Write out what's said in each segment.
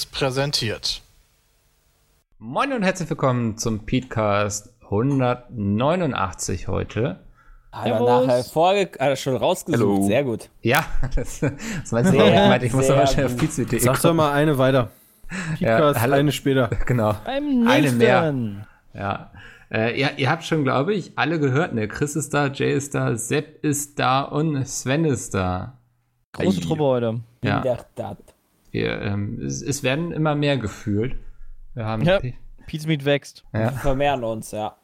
Seriös präsentiert. Moin und herzlich willkommen zum Petecast 189 heute. Hat er nachher vorge hat er schon rausgesucht. Hello. Sehr gut. Ja, das, das meinst du Sehr. Ich meinte, ich muss aber schnell auf pizza.de Sag doch mal eine weiter. Ja, Podcast hallo. eine später. Genau. Beim Eine nächsten. mehr. Ja. Äh, ja, ihr habt schon, glaube ich, alle gehört, ne? Chris ist da, Jay ist da, Sepp ist da und Sven ist da. Große. Truppe heute. Ja. Wir, ähm, es, es werden immer mehr gefühlt. Wir haben Ja. Pizmeat wächst. Wir ja, vermehren uns, ja.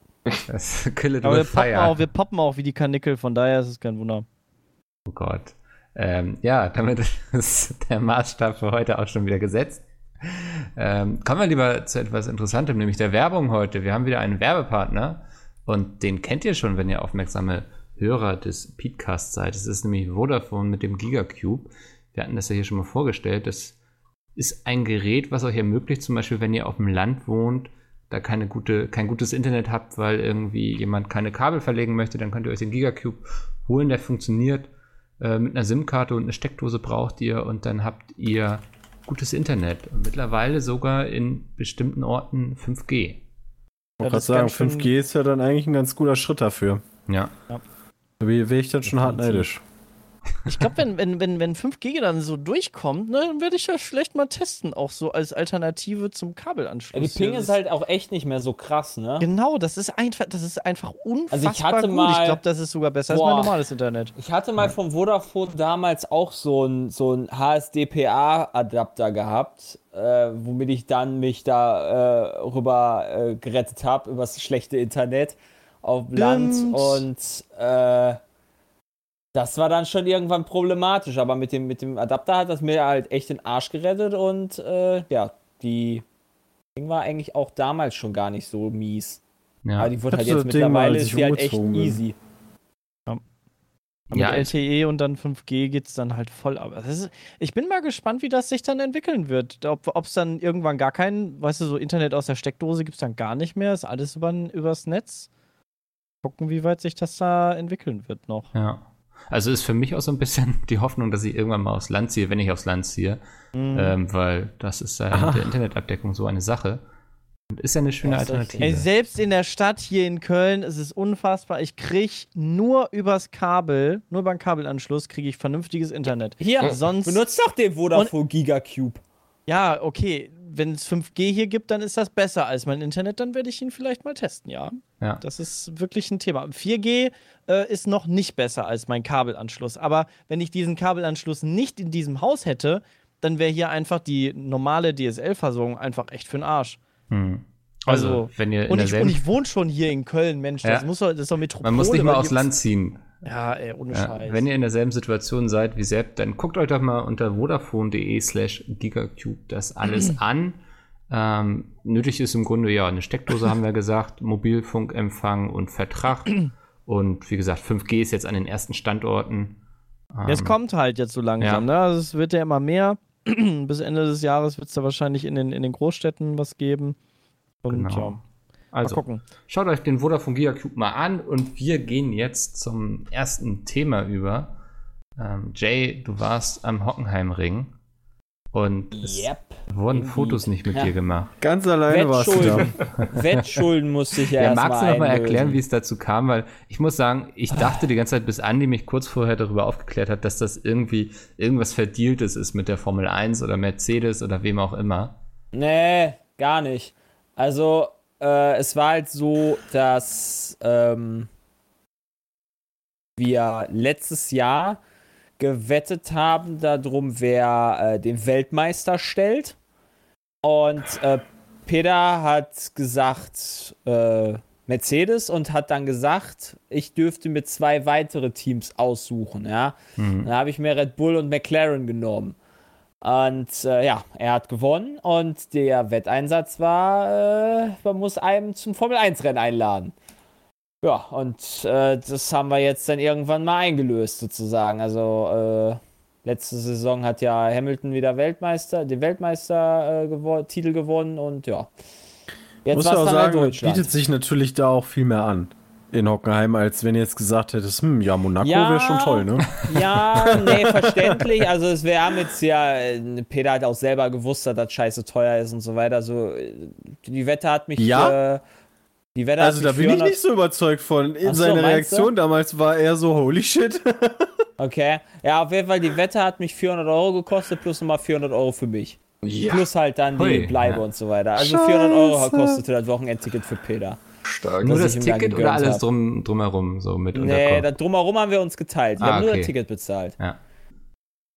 das Kill it Aber wir poppen, auch, wir poppen auch wie die Karnickel, von daher ist es kein Wunder. Oh Gott. Ähm, ja, damit ist der Maßstab für heute auch schon wieder gesetzt. Ähm, kommen wir lieber zu etwas Interessantem, nämlich der Werbung heute. Wir haben wieder einen Werbepartner und den kennt ihr schon, wenn ihr aufmerksame Hörer des Podcast seid. Es ist nämlich Vodafone mit dem Gigacube. Wir hatten das ja hier schon mal vorgestellt. Das ist ein Gerät, was euch ermöglicht, zum Beispiel, wenn ihr auf dem Land wohnt, da keine gute, kein gutes Internet habt, weil irgendwie jemand keine Kabel verlegen möchte, dann könnt ihr euch den Gigacube holen, der funktioniert äh, mit einer SIM-Karte und eine Steckdose braucht ihr und dann habt ihr gutes Internet und mittlerweile sogar in bestimmten Orten 5G. Ich Ja, wollte gerade sagen, ganz schön- 5G ist ja dann eigentlich ein ganz guter Schritt dafür. Ja. Da wäre ich dann schon hart neidisch. Ich glaube, wenn, wenn, wenn, wenn 5G dann so durchkommt, ne, dann werde ich das vielleicht mal testen, auch so als Alternative zum Kabelanschluss. Ja, die Ping ist halt auch echt nicht mehr so krass, ne? Genau, das ist einfach, das ist einfach unfassbar Also ich hatte gut. mal- ich glaube, das ist sogar besser als Boah. mein normales Internet. Ich hatte mal vom Vodafone damals auch so ein, so ein HSDPA-Adapter gehabt, äh, womit ich dann mich da äh, rüber äh, gerettet habe, übers schlechte Internet auf dem Land. Stimmt. Und äh, das war dann schon irgendwann problematisch. Aber mit dem, mit dem Adapter hat das mir halt echt den Arsch gerettet und äh, ja, die Ding war eigentlich auch damals schon gar nicht so mies. Ja. Aber die wird halt jetzt mittlerweile ist die halt echt bin. easy. Ja, mit ich- LTE und dann 5G geht es dann halt voll ab. Das ist, ich bin mal gespannt, wie das sich dann entwickeln wird. Ob es dann irgendwann gar kein, weißt du, so Internet aus der Steckdose gibt es dann gar nicht mehr. Ist alles über, übers Netz. Gucken, wie weit sich das da entwickeln wird noch. ja. Also ist für mich auch so ein bisschen die Hoffnung, dass ich irgendwann mal aufs Land ziehe, wenn ich aufs Land ziehe, Mhm. ähm, weil das ist ja mit der Internetabdeckung so eine Sache. Und ist ja eine schöne Alternative. Ey, selbst in der Stadt hier in Köln ist es unfassbar. Ich krieg nur übers Kabel, nur über den Kabelanschluss, kriege ich vernünftiges Internet. Hier, Sonst- benutzt doch den Vodafone Gigacube. Ja, okay. Wenn es 5G hier gibt, dann ist das besser als mein Internet. Dann werde ich ihn vielleicht mal testen, ja. ja. Das ist wirklich ein Thema. 4G äh, ist noch nicht besser als mein Kabelanschluss. Aber wenn ich diesen Kabelanschluss nicht in diesem Haus hätte, dann wäre hier einfach die normale DSL-Versorgung einfach echt für den Arsch. Hm. Also, Also, wenn ihr in Und ich, und ich wohne schon hier in Köln, Mensch, das, Ja. muss doch, das ist doch Metropole. man muss nicht mal aufs Land ziehen. Ja, ey, ohne Ja, Scheiß. wenn ihr in derselben Situation seid wie Sepp, dann guckt euch doch mal unter vodafone.de slash gigacube das alles an. Ähm, nötig ist im Grunde ja eine Steckdose, haben wir gesagt, Mobilfunkempfang und Vertrag. Und wie gesagt, 5G ist jetzt an den ersten Standorten. Ähm, Es kommt halt jetzt so langsam, Ja. ne? Also es wird ja immer mehr. Bis Ende des Jahres wird es da wahrscheinlich in den, in den Großstädten was geben. Und Genau. ja, Also, gucken. schaut euch den Vodafone Gigacube mal an und wir gehen jetzt zum ersten Thema über. Ähm, Jay, du warst am Hockenheimring und es Yep. wurden Indeed. Fotos nicht mit Ja. dir gemacht. Ganz alleine warst du da. Wettschulden. Musste ich ja, Ja, erst magst du mal noch mal einlösen. erklären, wie es dazu kam? Weil ich muss sagen, ich dachte die ganze Zeit, bis Andi mich kurz vorher darüber aufgeklärt hat, dass das irgendwie irgendwas Verdieltes ist mit der Formel 1 oder Mercedes oder wem auch immer. Nee, gar nicht. Also, äh, es war halt so, dass ähm, wir letztes Jahr gewettet haben darum, wer äh, den Weltmeister stellt. Und äh, Peter hat gesagt äh, Mercedes und hat dann gesagt, ich dürfte mir zwei weitere Teams aussuchen. Ja, dann habe ich mir Red Bull und McLaren genommen. Und äh, ja, er hat gewonnen und der Wetteinsatz war, äh, man muss einem zum Formel 1 Rennen einladen. Ja, und äh, das haben wir jetzt dann irgendwann mal eingelöst sozusagen. Also äh, letzte Saison hat ja Hamilton wieder Weltmeister, den Weltmeister äh, gewonnen und ja. Jetzt Muss auch sagen, bietet sich natürlich da auch viel mehr an. In Hockenheim, als wenn ihr jetzt gesagt hättest, hm, ja, Monaco Ja. wäre schon toll, ne? Ja, nee, verständlich. Also es haben jetzt ja, äh, Peter hat auch selber gewusst, dass das scheiße teuer ist und so weiter. So, äh, die Wette hat mich. Ja? Äh, die Wette Also hat da mich bin ich 400 nicht so überzeugt von. In so, seiner meinst du? Reaktion damals war er so, holy shit. Okay. Ja, auf jeden Fall, die Wette hat mich 400 Euro gekostet, plus nochmal 400 Euro für mich. Ja, Plus halt dann die Hui, Bleibe ja. und so weiter. Also 400 Euro kostete das Wochenendticket für Peter. Stark. Nur dass das Ticket oder alles hab. drum, drumherum, so mit Nee, das drumherum haben wir uns geteilt. Wir Ah, haben nur okay. das Ticket bezahlt. Ja.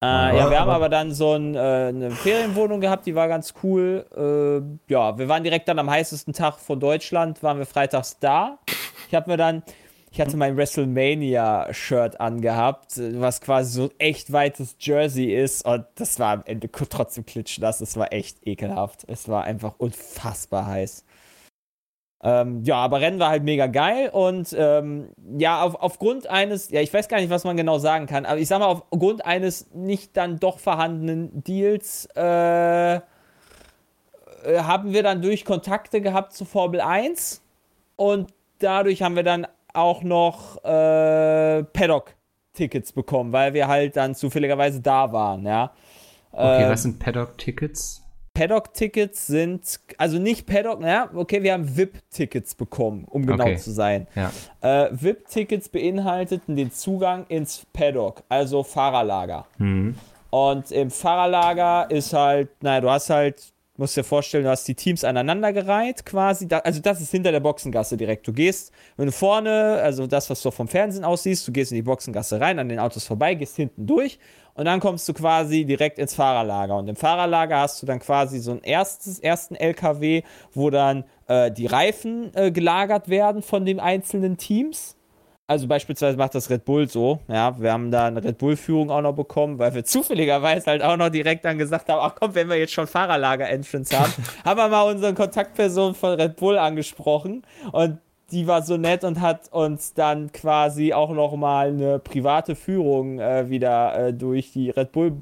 Äh, ja, wir haben aber dann so ein, äh, eine Ferienwohnung gehabt, die war ganz cool. Äh, ja, wir waren direkt dann am heißesten Tag von Deutschland, waren wir freitags da. Ich habe mir dann, ich hatte mein WrestleMania-Shirt angehabt, was quasi so ein echt weites Jersey ist und das war am Ende trotzdem klitschnass. Es war echt ekelhaft. Es war einfach unfassbar heiß. Ähm, ja, aber Rennen war halt mega geil und ähm, ja, auf, aufgrund eines, ja, ich weiß gar nicht, was man genau sagen kann, aber ich sag mal, aufgrund eines nicht dann doch vorhandenen Deals äh, äh, haben wir dann durch Kontakte gehabt zu Formel 1 und dadurch haben wir dann auch noch äh, Paddock-Tickets bekommen, weil wir halt dann zufälligerweise da waren, ja. Okay, Ähm, was sind Paddock-Tickets? Paddock-Tickets sind, also nicht Paddock, ja, okay, wir haben VIP-Tickets bekommen, um genau Okay. zu sein. Ja. Äh, VIP-Tickets beinhalteten den Zugang ins Paddock, also Fahrerlager. Hm. Und im Fahrerlager ist halt, naja, du hast halt, musst dir vorstellen, du hast die Teams aneinandergereiht quasi. Da, also das ist hinter der Boxengasse direkt. Du gehst, wenn du vorne, also das, was du vom Fernsehen aussiehst, du gehst in die Boxengasse rein, an den Autos vorbei, gehst hinten durch und dann kommst du quasi direkt ins Fahrerlager. Und im Fahrerlager hast du dann quasi so einen erstes, ersten LKW, wo dann äh, die Reifen äh, gelagert werden von den einzelnen Teams. Also beispielsweise macht das Red Bull so, ja, wir haben da eine Red Bull-Führung auch noch bekommen, weil wir zufälligerweise halt auch noch direkt dann gesagt haben, ach komm, wenn wir jetzt schon Fahrerlager-Entrance haben, haben wir mal unseren Kontaktperson von Red Bull angesprochen und die war so nett und hat uns dann quasi auch noch mal eine private Führung äh, wieder äh, durch die Red Bull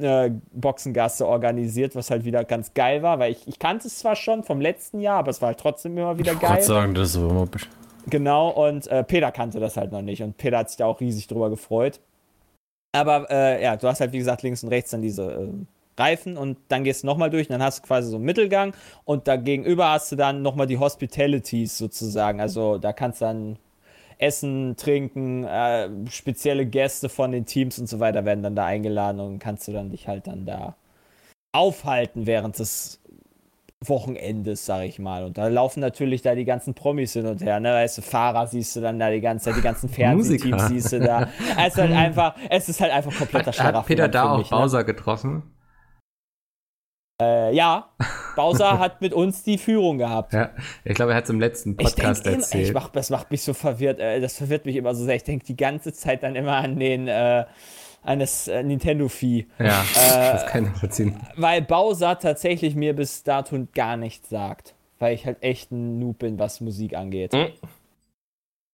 äh, Boxengasse organisiert, was halt wieder ganz geil war, weil ich, ich kannte es zwar schon vom letzten Jahr, aber es war halt trotzdem immer wieder Ich geil. wollte sagen, das ist immer Genau, und äh, Peter kannte das halt noch nicht und Peter hat sich da auch riesig drüber gefreut. Aber äh, ja, du hast halt wie gesagt links und rechts dann diese äh, Reifen und dann gehst du nochmal durch und dann hast du quasi so einen Mittelgang und da gegenüber hast du dann nochmal die Hospitalities sozusagen. Also da kannst du dann essen, trinken, äh, spezielle Gäste von den Teams und so weiter werden dann da eingeladen und kannst du dann dich halt dann da aufhalten während des Wochenendes, sag ich mal. Und da laufen natürlich da die ganzen Promis hin und her, ne? Weißt du, Fahrer siehst du dann da die ganze Zeit, die ganzen Fernsehteams siehst du da. Es ist halt einfach, es ist halt einfach kompletter Hat, Schlaraffen. hat Peter da auch ne? Bowser getroffen? Äh, ja, Bowser hat mit uns die Führung gehabt. Ja, ich glaube, er hat es im letzten Ich Podcast immer, erzählt. ich mach, das macht mich so verwirrt, äh, das verwirrt mich immer so sehr. Ich denke die ganze Zeit dann immer an den, äh, an das äh, Nintendo-Vieh. ja, Äh, das kann ich nachvollziehen. Weil Bowser tatsächlich mir bis dato gar nichts sagt. Weil ich halt echt ein Noob bin, was Musik angeht. Hm?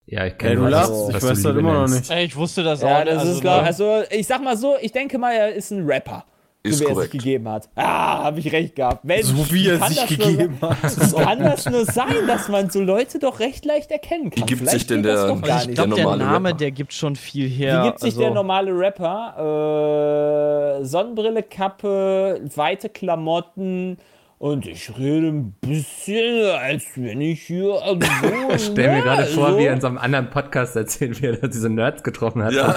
Ja, ich kenne lachst, was- ich weiß das immer noch nennst. nicht. Ey, ich wusste das Ja, auch. das also, ist glaub, also ich sag mal so, ich denke mal, er ist ein Rapper. Ist so wie er korrekt. sich gegeben hat. Ah, habe ich recht gehabt. Mensch, So wie er kann sich das nur gegeben hat. Kann das nur sein, dass man so Leute doch recht leicht erkennen kann? Wie gibt Vielleicht sich denn der- ich glaube, der der, normale Name, Rapper? der gibt schon viel her. Wie gibt sich also, der normale Rapper? Äh, Sonnenbrille, Kappe, weite Klamotten und ich rede ein bisschen, als wenn ich hier so, Ich stell mir gerade vor, so. wie er in so einem anderen Podcast erzählt, wie er diese Nerds getroffen hat. Ja.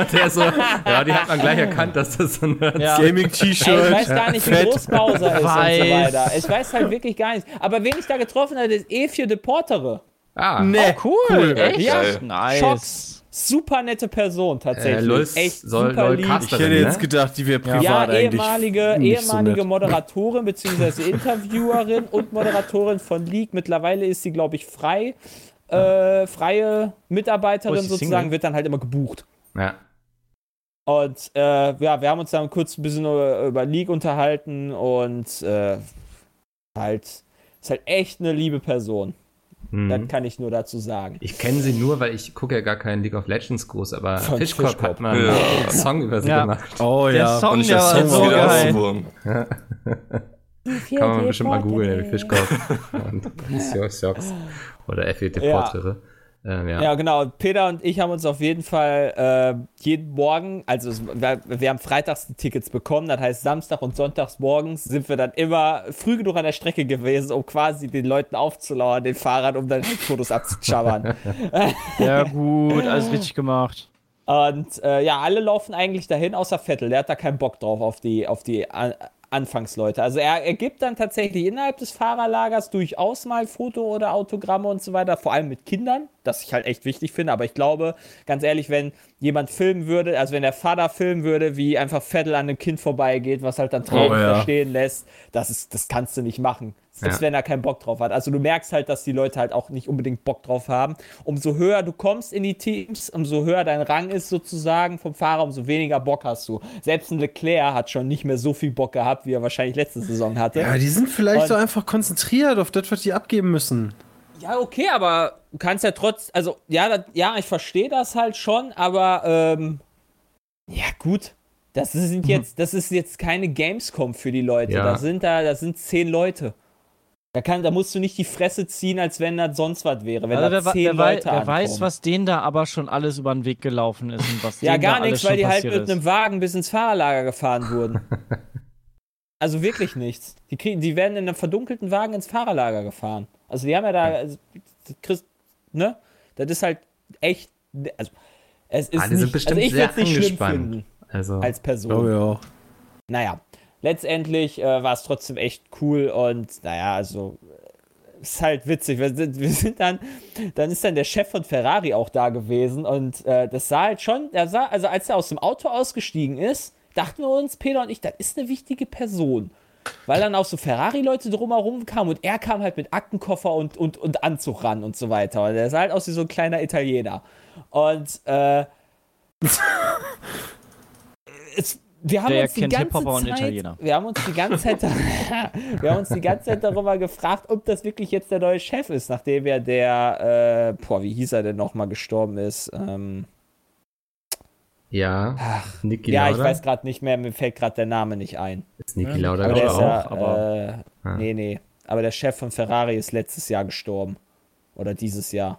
Und der so, ja, die hat man gleich erkannt, dass das so Nerds Ja. Ey, ich Gaming-T-Shirt. weiß gar nicht, wie Fett. groß Bowser ist und so Weiß. weiter. Ich weiß halt wirklich gar nicht. Aber wen ich da getroffen habe, ist E4 Deportere. Ah, Nee, Cool, cool. echt? Ja. Nice. Schocks. Super nette Person tatsächlich. äh, Lulz Echt soll, super soll lieb. Ich hätte jetzt ne? gedacht, die wäre privat Ja, eigentlich ehemalige, nicht so ehemalige nett. Moderatorin bzw. Interviewerin und Moderatorin von League. Mittlerweile ist sie, glaube ich, frei. Äh, freie Oh, Mitarbeiterin sie sozusagen, Single? wird dann halt immer gebucht. Ja. Und äh, ja, wir haben uns dann kurz ein bisschen über, über League unterhalten und äh, halt, ist halt echt eine liebe Person. Mhm. Das kann ich nur dazu sagen. Ich kenne sie nur, weil ich gucke ja gar keinen League of Legends groß, aber Von Fischkopf Fischkopf. hat mal Ja. einen Song über sie Ja. gemacht. Oh Der ja. Song, Und ich der der war Song so wieder geil. ausgeworden. Kann man bestimmt mal googeln, Fischkopf. Und Socks. Oder FET Ja. Ähm, ja. Ja, genau. Peter und ich haben uns auf jeden Fall äh, jeden Morgen, also es, wir, wir haben freitags die Tickets bekommen, das heißt Samstag und Sonntags morgens sind wir dann immer früh genug an der Strecke gewesen, um quasi den Leuten aufzulauern, den Fahrern, um dann Fotos abzutschabbern. Ja, gut, alles richtig gemacht. Und äh, ja, alle laufen eigentlich dahin, außer Vettel. Der hat da keinen Bock drauf auf die, auf die An Anfangsleute. Also er, er gibt dann tatsächlich innerhalb des Fahrerlagers durchaus mal Foto oder Autogramme und so weiter, vor allem mit Kindern, das ich halt echt wichtig finde. Aber ich glaube, ganz ehrlich, wenn jemand filmen würde, also wenn der Vater filmen würde, wie einfach Vettel an einem Kind vorbeigeht, was halt dann Tränen Oh, ja. verstehen lässt, das, ist, das kannst du nicht machen. Selbst Ja. wenn er keinen Bock drauf hat. Also du merkst halt, dass die Leute halt auch nicht unbedingt Bock drauf haben. Umso höher du kommst in die Teams, umso höher dein Rang ist sozusagen vom Fahrer, umso weniger Bock hast du. Selbst ein Leclerc hat schon nicht mehr so viel Bock gehabt, wie er wahrscheinlich letzte Saison hatte. Ja, die sind vielleicht Und- so einfach konzentriert auf das, was die abgeben müssen. Ja, okay, aber du kannst ja trotz, also ja, das, ja, ich verstehe das halt schon, aber ähm, ja gut, das sind jetzt, das ist jetzt keine Gamescom für die Leute. Ja. Da sind da, da sind zehn Leute. Da, kann, da musst du nicht die Fresse ziehen, als wenn das sonst was wäre. Wenn Also da wer, zehn wer, Leute wer weiß, was denen da aber schon alles über den Weg gelaufen ist und was Ja, gar nichts, weil die halt mit ist. einem Wagen bis ins Fahrerlager gefahren wurden. also wirklich nichts. Die, kriegen, die werden in einem verdunkelten Wagen ins Fahrerlager gefahren. Also die haben ja da, also, Chris, ne? Das ist halt echt, also es ist Ah, die sind nicht, bestimmt also ich sehr nicht schlimm angespannt. finden Also, als Person. Glaube ich auch. Naja, letztendlich äh, war es trotzdem echt cool und naja, also äh, ist halt witzig. Wir sind, wir sind dann, dann ist dann der Chef von Ferrari auch da gewesen und äh, das sah halt schon, der sah, also als er aus dem Auto ausgestiegen ist, dachten wir uns, Peter und ich, das ist eine wichtige Person. Weil dann auch so Ferrari-Leute drumherum kamen und er kam halt mit Aktenkoffer und, und, und Anzug ran und so weiter. Und er sah halt aus wie so ein kleiner Italiener. Und äh, es, wir haben Der uns die ganze Zeit, wir haben uns die ganze Zeit, wir haben uns die ganze Zeit darüber gefragt, ob das wirklich jetzt der neue Chef ist, nachdem ja der, äh, boah, wie hieß er denn nochmal gestorben ist? Ähm, ja. Niki ja, ich Lauda. weiß gerade nicht mehr, mir fällt gerade der Name nicht ein. Ist Niki Ja, Lauda Aber auch, ja, aber- äh, Ah. nee, nee. Aber der Chef von Ferrari ist letztes Jahr gestorben. Oder dieses Jahr.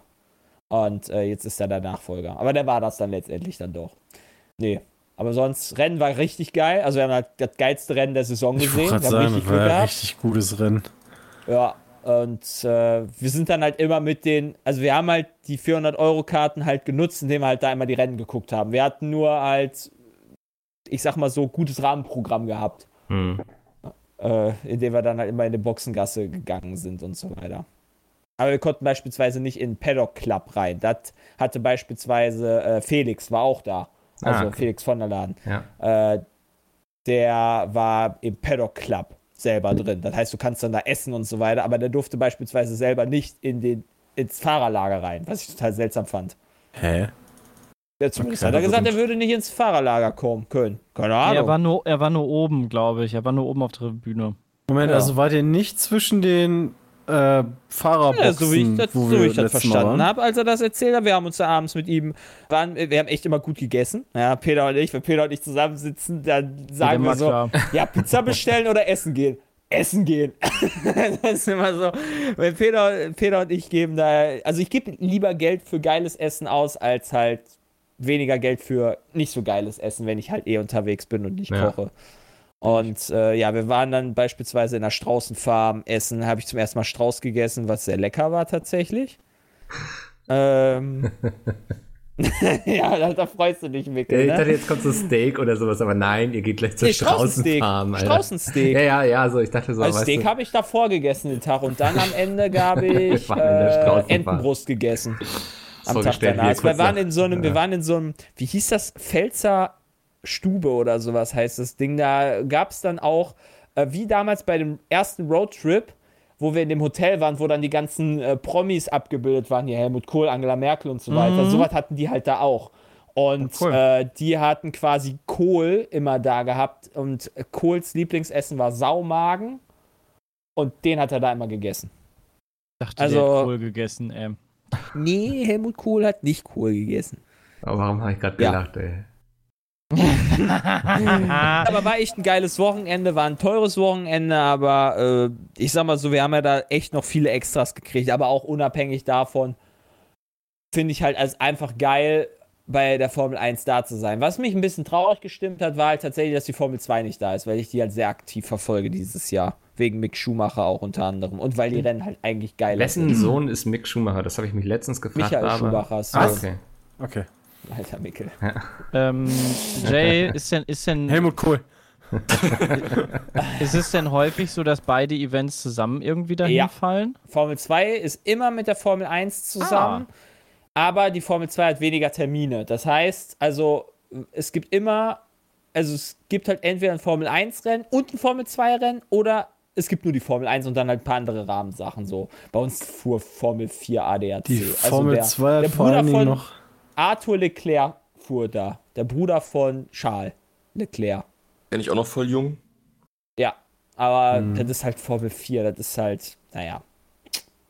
Und äh, jetzt ist er der Nachfolger. Aber der war das dann letztendlich dann doch. Nee. Aber sonst, Rennen war richtig geil. Also wir haben halt das geilste Rennen der Saison Ich gesehen. wollte Wir haben sagen, richtig das war ja richtig gutes Rennen. Ja, und äh, wir sind dann halt immer mit den, also wir haben halt die 400-Euro-Karten halt genutzt, indem wir halt da immer die Rennen geguckt haben. Wir hatten nur halt, ich sag mal so, gutes Rahmenprogramm gehabt, Hm. äh, indem wir dann halt immer in die Boxengasse gegangen sind und so weiter. Aber wir konnten beispielsweise nicht in den Paddock Club rein. Das hatte beispielsweise äh, Felix, war auch da. Also Ah, okay. Felix von der Laden. Ja. Äh, der war im Paddock Club selber drin. Das heißt, du kannst dann da essen und so weiter, aber der durfte beispielsweise selber nicht in den, ins Fahrerlager rein, was ich total seltsam fand. Hä? Ja, zumindest Okay, hat er also gesagt, er würde nicht ins Fahrerlager kommen können. Keine Nee, Ahnung. er, war nur, er war nur oben, glaube ich. Er war nur oben auf der Bühne. Moment, Ja. also war der nicht zwischen den äh, Fahrerboxen, ja, so wie ich das, wo so wie ich das verstanden habe, als er das erzählt hat. Wir haben uns da abends mit ihm, waren, wir haben echt immer gut gegessen. Ja, Peter und ich, wenn Peter und ich zusammensitzen, dann sagen wir so, klar. ja, Pizza bestellen oder essen gehen. Essen gehen. das ist immer so. Weil Peter, Peter und ich geben da, also ich gebe lieber Geld für geiles Essen aus, als halt weniger Geld für nicht so geiles Essen, wenn ich halt eh unterwegs bin und nicht Ja. koche. Und äh, ja, wir waren dann beispielsweise in der Straußenfarm essen, habe ich zum ersten Mal Strauß gegessen, was sehr lecker war tatsächlich. ähm, ja, da, da freust du dich, Mikkel, ich ne? dachte, jetzt kommt so Steak oder sowas, aber nein, ihr geht gleich zur Nee, Straußensteak. Straußenfarm. Straußensteak. Ja, ja, ja, so, ich dachte so, Also Steak habe ich davor gegessen den Tag und dann am Ende gab ich äh. Entenbrust gegessen. Am Tag vorgestellt, wie danach. wir waren in so einem, wir Ja. waren in so einem, wie hieß das, Pfälzer Stube oder sowas heißt das Ding. Da gab es dann auch, äh, wie damals bei dem ersten Roadtrip, wo wir in dem Hotel waren, wo dann die ganzen äh, Promis abgebildet waren, hier Helmut Kohl, Angela Merkel und so weiter. Sowas hatten die halt da auch. Und Cool. äh, die hatten quasi Kohl immer da gehabt und Kohls Lieblingsessen war Saumagen und den hat er da immer gegessen. Ich dachte, Also- der hat Kohl gegessen, ey. Nee, Helmut Kohl hat nicht Kohl gegessen. Aber warum habe ich gerade Ja. gelacht, ey? aber war echt ein geiles Wochenende, war ein teures Wochenende, aber äh, ich sag mal so, wir haben ja da echt noch viele Extras gekriegt, aber auch unabhängig davon finde ich halt als einfach geil, bei der Formel 1 da zu sein. Was mich ein bisschen traurig gestimmt hat, war halt tatsächlich, dass die Formel 2 nicht da ist, weil ich die halt sehr aktiv verfolge dieses Jahr. Wegen Mick Schumacher auch unter anderem. Und weil die Rennen halt eigentlich geil Wessen Sohn ist Mick Schumacher? Das habe ich mich letztens gefragt. Michael aber- Schumachers Ah, Sohn. okay. Okay. Alter Mickel. Ähm, Jay, ist denn, ist, denn, Helmut Kohl. ist es denn häufig so, dass beide Events zusammen irgendwie dahin Ja. fallen? Formel 2 ist immer mit der Formel 1 zusammen, aber die Formel 2 hat weniger Termine. Das heißt, also es gibt immer, also es gibt halt entweder ein Formel 1 Rennen und ein Formel 2 Rennen oder es gibt nur die Formel 1 und dann halt ein paar andere Rahmensachen so. Bei uns fuhr Formel 4 ADAC. Die also Formel der, 2 hat der vor Bruder allen Dingen von noch. Arthur Leclerc fuhr da. Der Bruder von Charles Leclerc. Bin ich auch noch voll jung. Ja, aber Hm. das ist halt Formel 4, das ist halt, naja.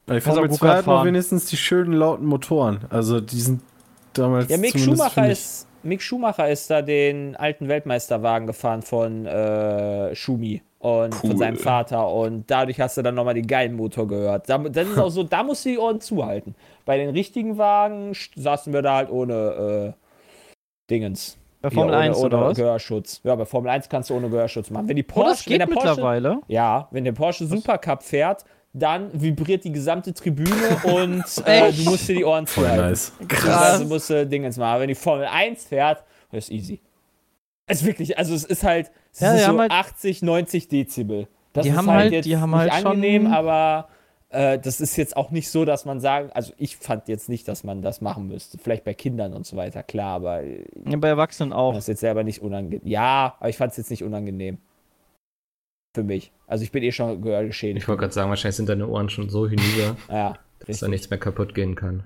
Bei auch Formel Go-Kart 2 hat man wenigstens die schönen lauten Motoren. Also die sind damals. Ja, Mick Schumacher, ist, Mick Schumacher ist da den alten Weltmeisterwagen gefahren von äh, Schumi und von Cool. seinem Vater und dadurch hast du dann nochmal den geilen Motor gehört. Da, das ist auch so, da musst du die Ohren zuhalten. Bei den richtigen Wagen saßen wir da halt ohne äh, Dingens. Bei Formel ohne, 1 ohne oder was? Gehörschutz. Ja, bei Formel 1 kannst du ohne Gehörschutz machen. Wenn die Oh, Porsche, das geht wenn der Porsche, mittlerweile. ja, wenn der Porsche Supercup fährt, dann vibriert die gesamte Tribüne und äh, du musst dir die Ohren Voll zuhalten. nice. Beziehungsweise musst du Dingens machen. Wenn die Formel 1 fährt, das ist easy. Es ist wirklich, also es ist halt, es Ja, ist die so haben halt- 80, 90 Dezibel. Das Die ist haben halt, halt- jetzt die haben nicht halt schon- angenehm, aber äh, das ist jetzt auch nicht so, dass man sagen, also ich fand jetzt nicht, dass man das machen müsste. Vielleicht bei Kindern und so weiter, klar, aber äh, Ja, bei Erwachsenen auch. das ist jetzt selber nicht unangenehm. Ja, aber ich fand es jetzt nicht unangenehm. Für mich. Also ich bin eh schon gehörgeschädigt. Ich wollte gerade sagen, wahrscheinlich sind deine Ohren schon so hinüber, Ja, dass da nichts mehr kaputt gehen kann.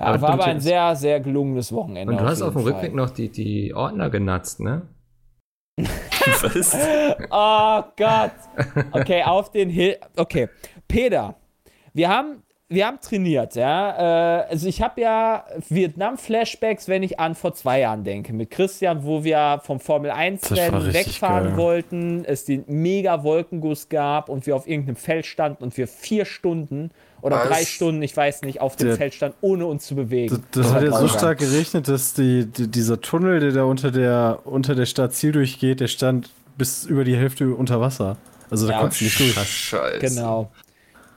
Ja, Aber war aber ein sehr, sehr gelungenes Wochenende. Und du hast auf dem Rückweg noch die, die Ordner genatzt, ne? Was? Oh Gott. Okay, auf den Hill. Okay, Peter, wir haben, wir haben trainiert, ja. Äh, also ich habe ja Vietnam-Flashbacks, wenn ich an vor zwei Jahren denke, mit Christian, wo wir vom Formel Das war 1-Rennen richtig wegfahren geil. wollten, es den mega Wolkenguss gab und wir auf irgendeinem Feld standen und wir vier Stunden oder Was? drei Stunden, ich weiß nicht, auf dem Der- Feld standen, ohne uns zu bewegen. Das, das hat ja so stark geregnet, dass die, die, dieser Tunnel, der da unter der, unter der Stadt Ziel durchgeht, der stand bis über die Hälfte unter Wasser. Also da Ja. du nicht durch. Scheiße. Genau.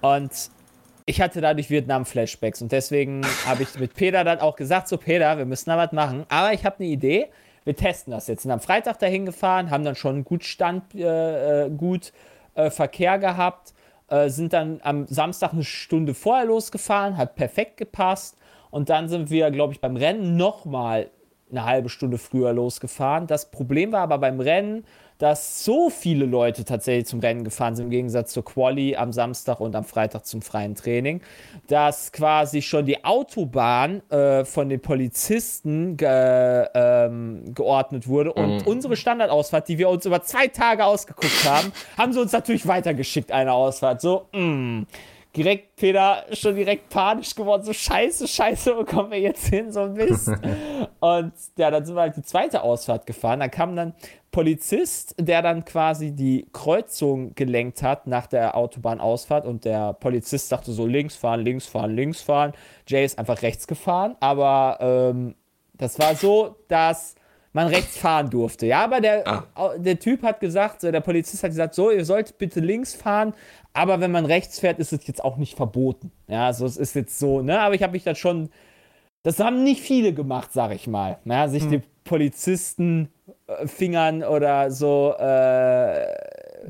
Und ich hatte dadurch Vietnam-Flashbacks und deswegen habe ich mit Peter dann auch gesagt, so Peter, wir müssen da was machen. Aber ich habe eine Idee, wir testen das jetzt. Sind am Freitag dahin gefahren, haben dann schon gut Stand, äh, äh, gut äh, Verkehr gehabt, äh, sind dann am Samstag eine Stunde vorher losgefahren, hat perfekt gepasst. Und dann sind wir, glaube ich, beim Rennen nochmal eine halbe Stunde früher losgefahren. Das Problem war aber beim Rennen, dass so viele Leute tatsächlich zum Rennen gefahren sind, im Gegensatz zur Quali am Samstag und am Freitag zum freien Training, dass quasi schon die Autobahn äh, von den Polizisten ge, ähm, geordnet wurde und unsere Standardausfahrt, die wir uns über zwei Tage ausgeguckt haben, haben sie uns natürlich weitergeschickt, eine Ausfahrt. So, mh direkt Peter schon direkt panisch geworden, so scheiße, scheiße, wo kommen wir jetzt hin, so ein Mist. und ja, dann sind wir halt die zweite Ausfahrt gefahren. Da kam dann Polizist, der dann quasi die Kreuzung gelenkt hat nach der Autobahnausfahrt und der Polizist sagte so links fahren, links fahren, links fahren. Jay ist einfach rechts gefahren, aber ähm, das war so, dass man rechts fahren durfte. Ja, aber der, Ah. der Typ hat gesagt, so, der Polizist hat gesagt, so, ihr sollt bitte links fahren, aber wenn man rechts fährt, ist es jetzt auch nicht verboten. Ja, also es ist jetzt so, ne, aber ich habe mich dann schon, das haben nicht viele gemacht, sag ich mal, ja, sich die Polizisten äh, fingern oder so, äh,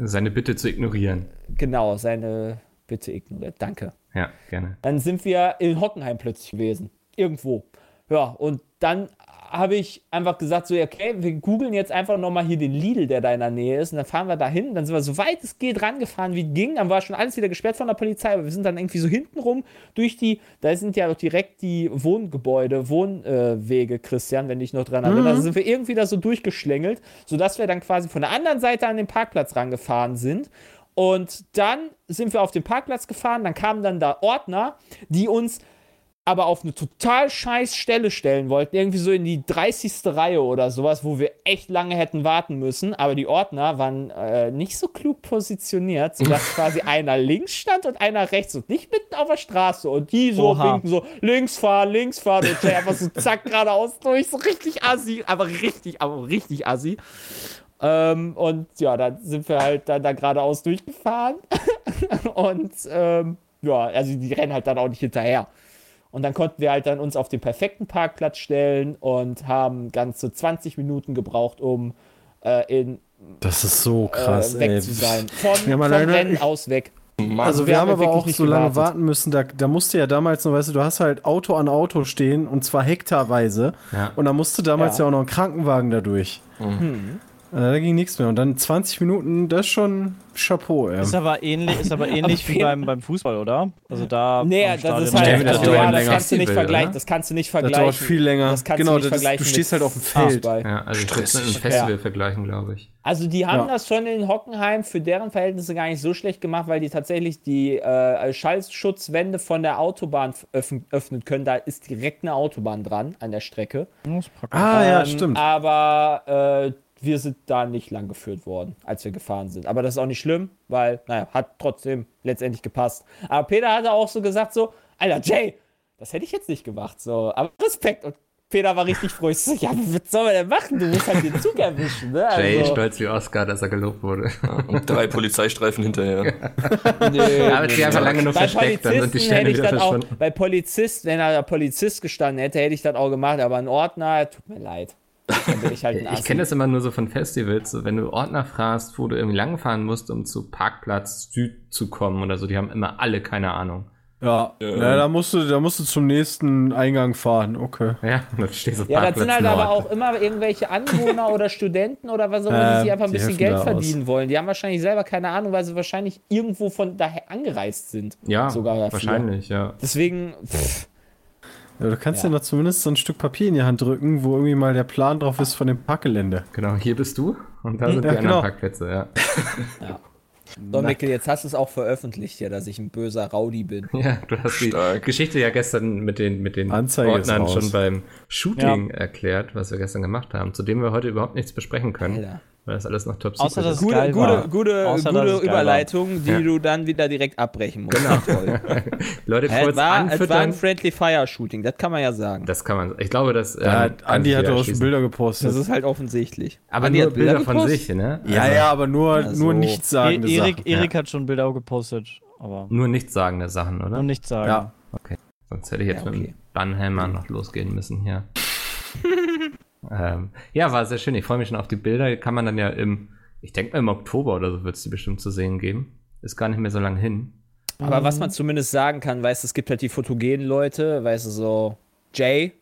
Seine Bitte zu ignorieren. genau, seine Bitte ignoriert. Danke. Ja, gerne. Dann sind wir in Hockenheim plötzlich gewesen. Irgendwo. Ja, und dann habe ich einfach gesagt, so, okay, wir googeln jetzt einfach nochmal hier den Lidl, der da in der Nähe ist. Und dann fahren wir da hin. Dann sind wir so weit es geht rangefahren, wie es ging. Dann war schon alles wieder gesperrt von der Polizei. Aber wir sind dann irgendwie so hintenrum durch die, da sind ja doch direkt die Wohngebäude, Wohnwege, Christian, wenn dich noch dran erinnerst. Da sind wir irgendwie da so durchgeschlängelt, sodass wir dann quasi von der anderen Seite an den Parkplatz rangefahren sind. Und dann sind wir auf den Parkplatz gefahren, dann kamen dann da Ordner, die uns aber auf eine total scheiß Stelle stellen wollten, irgendwie so in die 30. Reihe oder sowas, wo wir echt lange hätten warten müssen, aber die Ordner waren äh, nicht so klug positioniert, sodass quasi einer links stand und einer rechts und nicht mitten auf der Straße und die so Oha. winken so, links fahren, links fahren und der einfach so zack geradeaus durch, so richtig assi, aber richtig, aber richtig assi. Ähm, und ja, dann sind wir halt dann da geradeaus durchgefahren und ähm, ja, also die rennen halt dann auch nicht hinterher. Und dann konnten wir halt dann uns auf den perfekten Parkplatz stellen und haben ganze 20 Minuten gebraucht, um äh, in Das ist so krass, äh, weg ey. zu sein. Vom, Ja, leider- Rennen aus weg. Also wir, wir haben haben aber wirklich auch so lange gewartet. warten müssen, da, da musste ja damals noch, weißt du, du hast halt Auto an Auto stehen und zwar hektarweise Ja. und da musste damals ja, Ja. auch noch ein Krankenwagen da durch. Hm. Äh, Da ging nichts mehr und dann 20 Minuten, das ist schon Chapeau, ey. Ist aber ähnlich, ist aber ähnlich wie beim, beim Fußball, oder? Also da. Nee, das Stadion- ist halt, das also, ja, allem das kannst du nicht Festival, vergleichen. oder? Das kannst du nicht Das vergleichen. dauert viel länger. Das kannst genau, du nicht das, vergleichen du stehst halt auf dem Feld. Fußball. Ja, also ich würde es mit einem. Festival vergleichen, glaube ich. Also die haben Ja. das schon in Hockenheim für deren Verhältnisse gar nicht so schlecht gemacht, weil die tatsächlich die äh, Schallschutzwände von der Autobahn öffnen, öffnen können. Da ist direkt eine Autobahn dran an der Strecke. Das. Ah, ja, Ähm, stimmt. Aber äh, wir sind da nicht lang geführt worden, als wir gefahren sind. Aber das ist auch nicht schlimm, weil, naja, hat trotzdem letztendlich gepasst. Aber Peter hatte auch so gesagt, so, Alter, Jay, das hätte ich jetzt nicht gemacht. So, aber Respekt. Und Peter war richtig froh. Ich so, ja, was soll man denn machen? Du musst halt den Zug erwischen, ne? Jay Also, stolz wie Oscar, dass er gelobt wurde. Und drei Polizeistreifen hinterher. nee, Aber sie einfach lange nur bei versteckt, dann sind die Polizisten Sterne hätte ich wieder dann auch, verschwunden. bei Polizist, wenn er da Polizist gestanden hätte, hätte ich das auch gemacht, aber ein Ordner, tut mir leid. Ich halt Ich kenne das immer nur so von Festivals, so wenn du Ordner fragst, wo du irgendwie langfahren musst, um zu Parkplatz Süd zu kommen oder so, die haben immer alle keine Ahnung. Ja, ja da, musst du, da musst du zum nächsten Eingang fahren. Okay. Ja, dann stehst du auf Ja, das Parkplatz sind halt Nord. aber auch immer irgendwelche Anwohner oder Studenten oder was auch immer, die Ähm, sich einfach ein die bisschen Geld da aus. verdienen wollen. Die haben wahrscheinlich selber keine Ahnung, weil sie wahrscheinlich irgendwo von daher angereist sind. Ja, sogar dafür. wahrscheinlich, ja. Deswegen, pff, Ja, du kannst Ja. ja. noch zumindest so ein Stück Papier in die Hand drücken, wo irgendwie mal der Plan drauf ist von dem Parkgelände. Genau, hier bist du und da sind Ja, die anderen genau. Parkplätze, ja. so Mikkel, jetzt hast du es auch veröffentlicht, ja, dass ich ein böser Rowdy bin. Ja, du hast die Stark. Geschichte ja gestern mit den, mit den Anzeige Ordnern schon beim Shooting erklärt, was wir gestern gemacht haben, zu dem wir heute überhaupt nichts besprechen können, Alter. Weil das alles noch top Außer, dass ist. Gute, geil gute, war. gute, Außer, dass gute es geil war. Überleitung, die Ja. du dann wieder direkt abbrechen musst. Genau. Leute Hä, es, kurz war, es war ein anfüttern. Friendly Fire Shooting, das kann man ja sagen. Das kann man, ich glaube, dass. Ja, ähm, Andi hat auch schon. Bilder gepostet. Das ist halt offensichtlich. Aber Andi nur hat Bilder, von sich, ne? ja, Also ja, aber nur, Ach so. nur E nichtssagende Erik, Sachen. Erik hat schon Bilder gepostet, aber Nur nichtssagende Sachen, oder? nur nichts sagen. Ja. Okay. Sonst hätte ich jetzt Ja, mit okay. dem Bannhammer noch losgehen müssen hier. ähm, ja, war sehr schön. Ich freue mich schon auf die Bilder. Kann man dann ja im, ich denke mal im Oktober oder so wird es die bestimmt zu sehen geben. Ist gar nicht mehr so lang hin. Aber was man zumindest sagen kann, weißt du, es gibt halt die fotogenen Leute, weißt du, so Jay,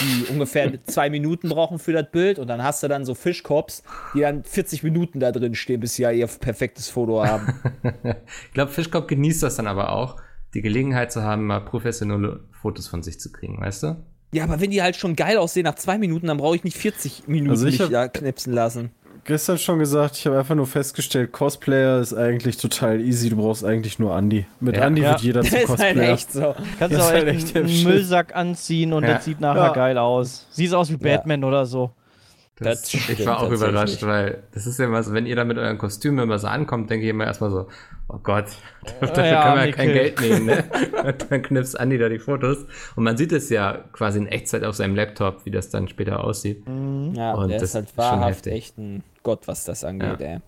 die ungefähr zwei Minuten brauchen für das Bild und dann hast du dann so Fischkops, die dann 40 Minuten da drin stehen, bis sie ja ihr perfektes Foto haben. ich glaube, Fischkopf genießt das dann aber auch, die Gelegenheit zu haben, mal professionelle Fotos von sich zu kriegen, weißt du? Ja, aber wenn die halt schon geil aussehen nach zwei Minuten, dann brauche ich nicht 40 Minuten Also ich mich da knipsen lassen. Gestern schon gesagt, ich habe einfach nur festgestellt, Cosplayer ist eigentlich total easy. Du brauchst eigentlich nur Andy. Mit Ja. Andy Ja. wird jeder zu ist halt Cosplayer. echt so. Kannst du auch halt echt einen. Müllsack anziehen und Ja. das sieht nachher Ja. geil aus. Siehst aus wie Ja. Batman oder so. Das, Das ich war auch überrascht, weil das ist ja immer so, wenn ihr da mit euren Kostümen immer so ankommt, denke ich immer erstmal so, oh Gott, dafür ja, können wir ja kein. Geld nehmen, ne? Und dann knipst Andi da die Fotos und man sieht es ja quasi in Echtzeit auf seinem Laptop, wie das dann später aussieht. Ja, Und der das ist halt ist wahrhaft heftig. echt ein Gott, was das angeht, ey.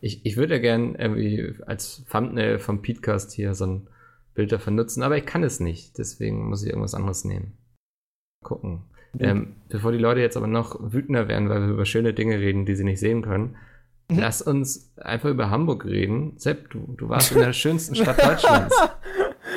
Ich, ich würde ja gern irgendwie als Thumbnail vom Podcast hier so ein Bild davon nutzen, aber ich kann es nicht, deswegen muss ich irgendwas anderes nehmen. Gucken. Ähm, bevor die Leute jetzt aber noch wütender werden, weil wir über schöne Dinge reden, die sie nicht sehen können, lass uns einfach über Hamburg reden. Sepp, du, du warst in der schönsten Stadt Deutschlands.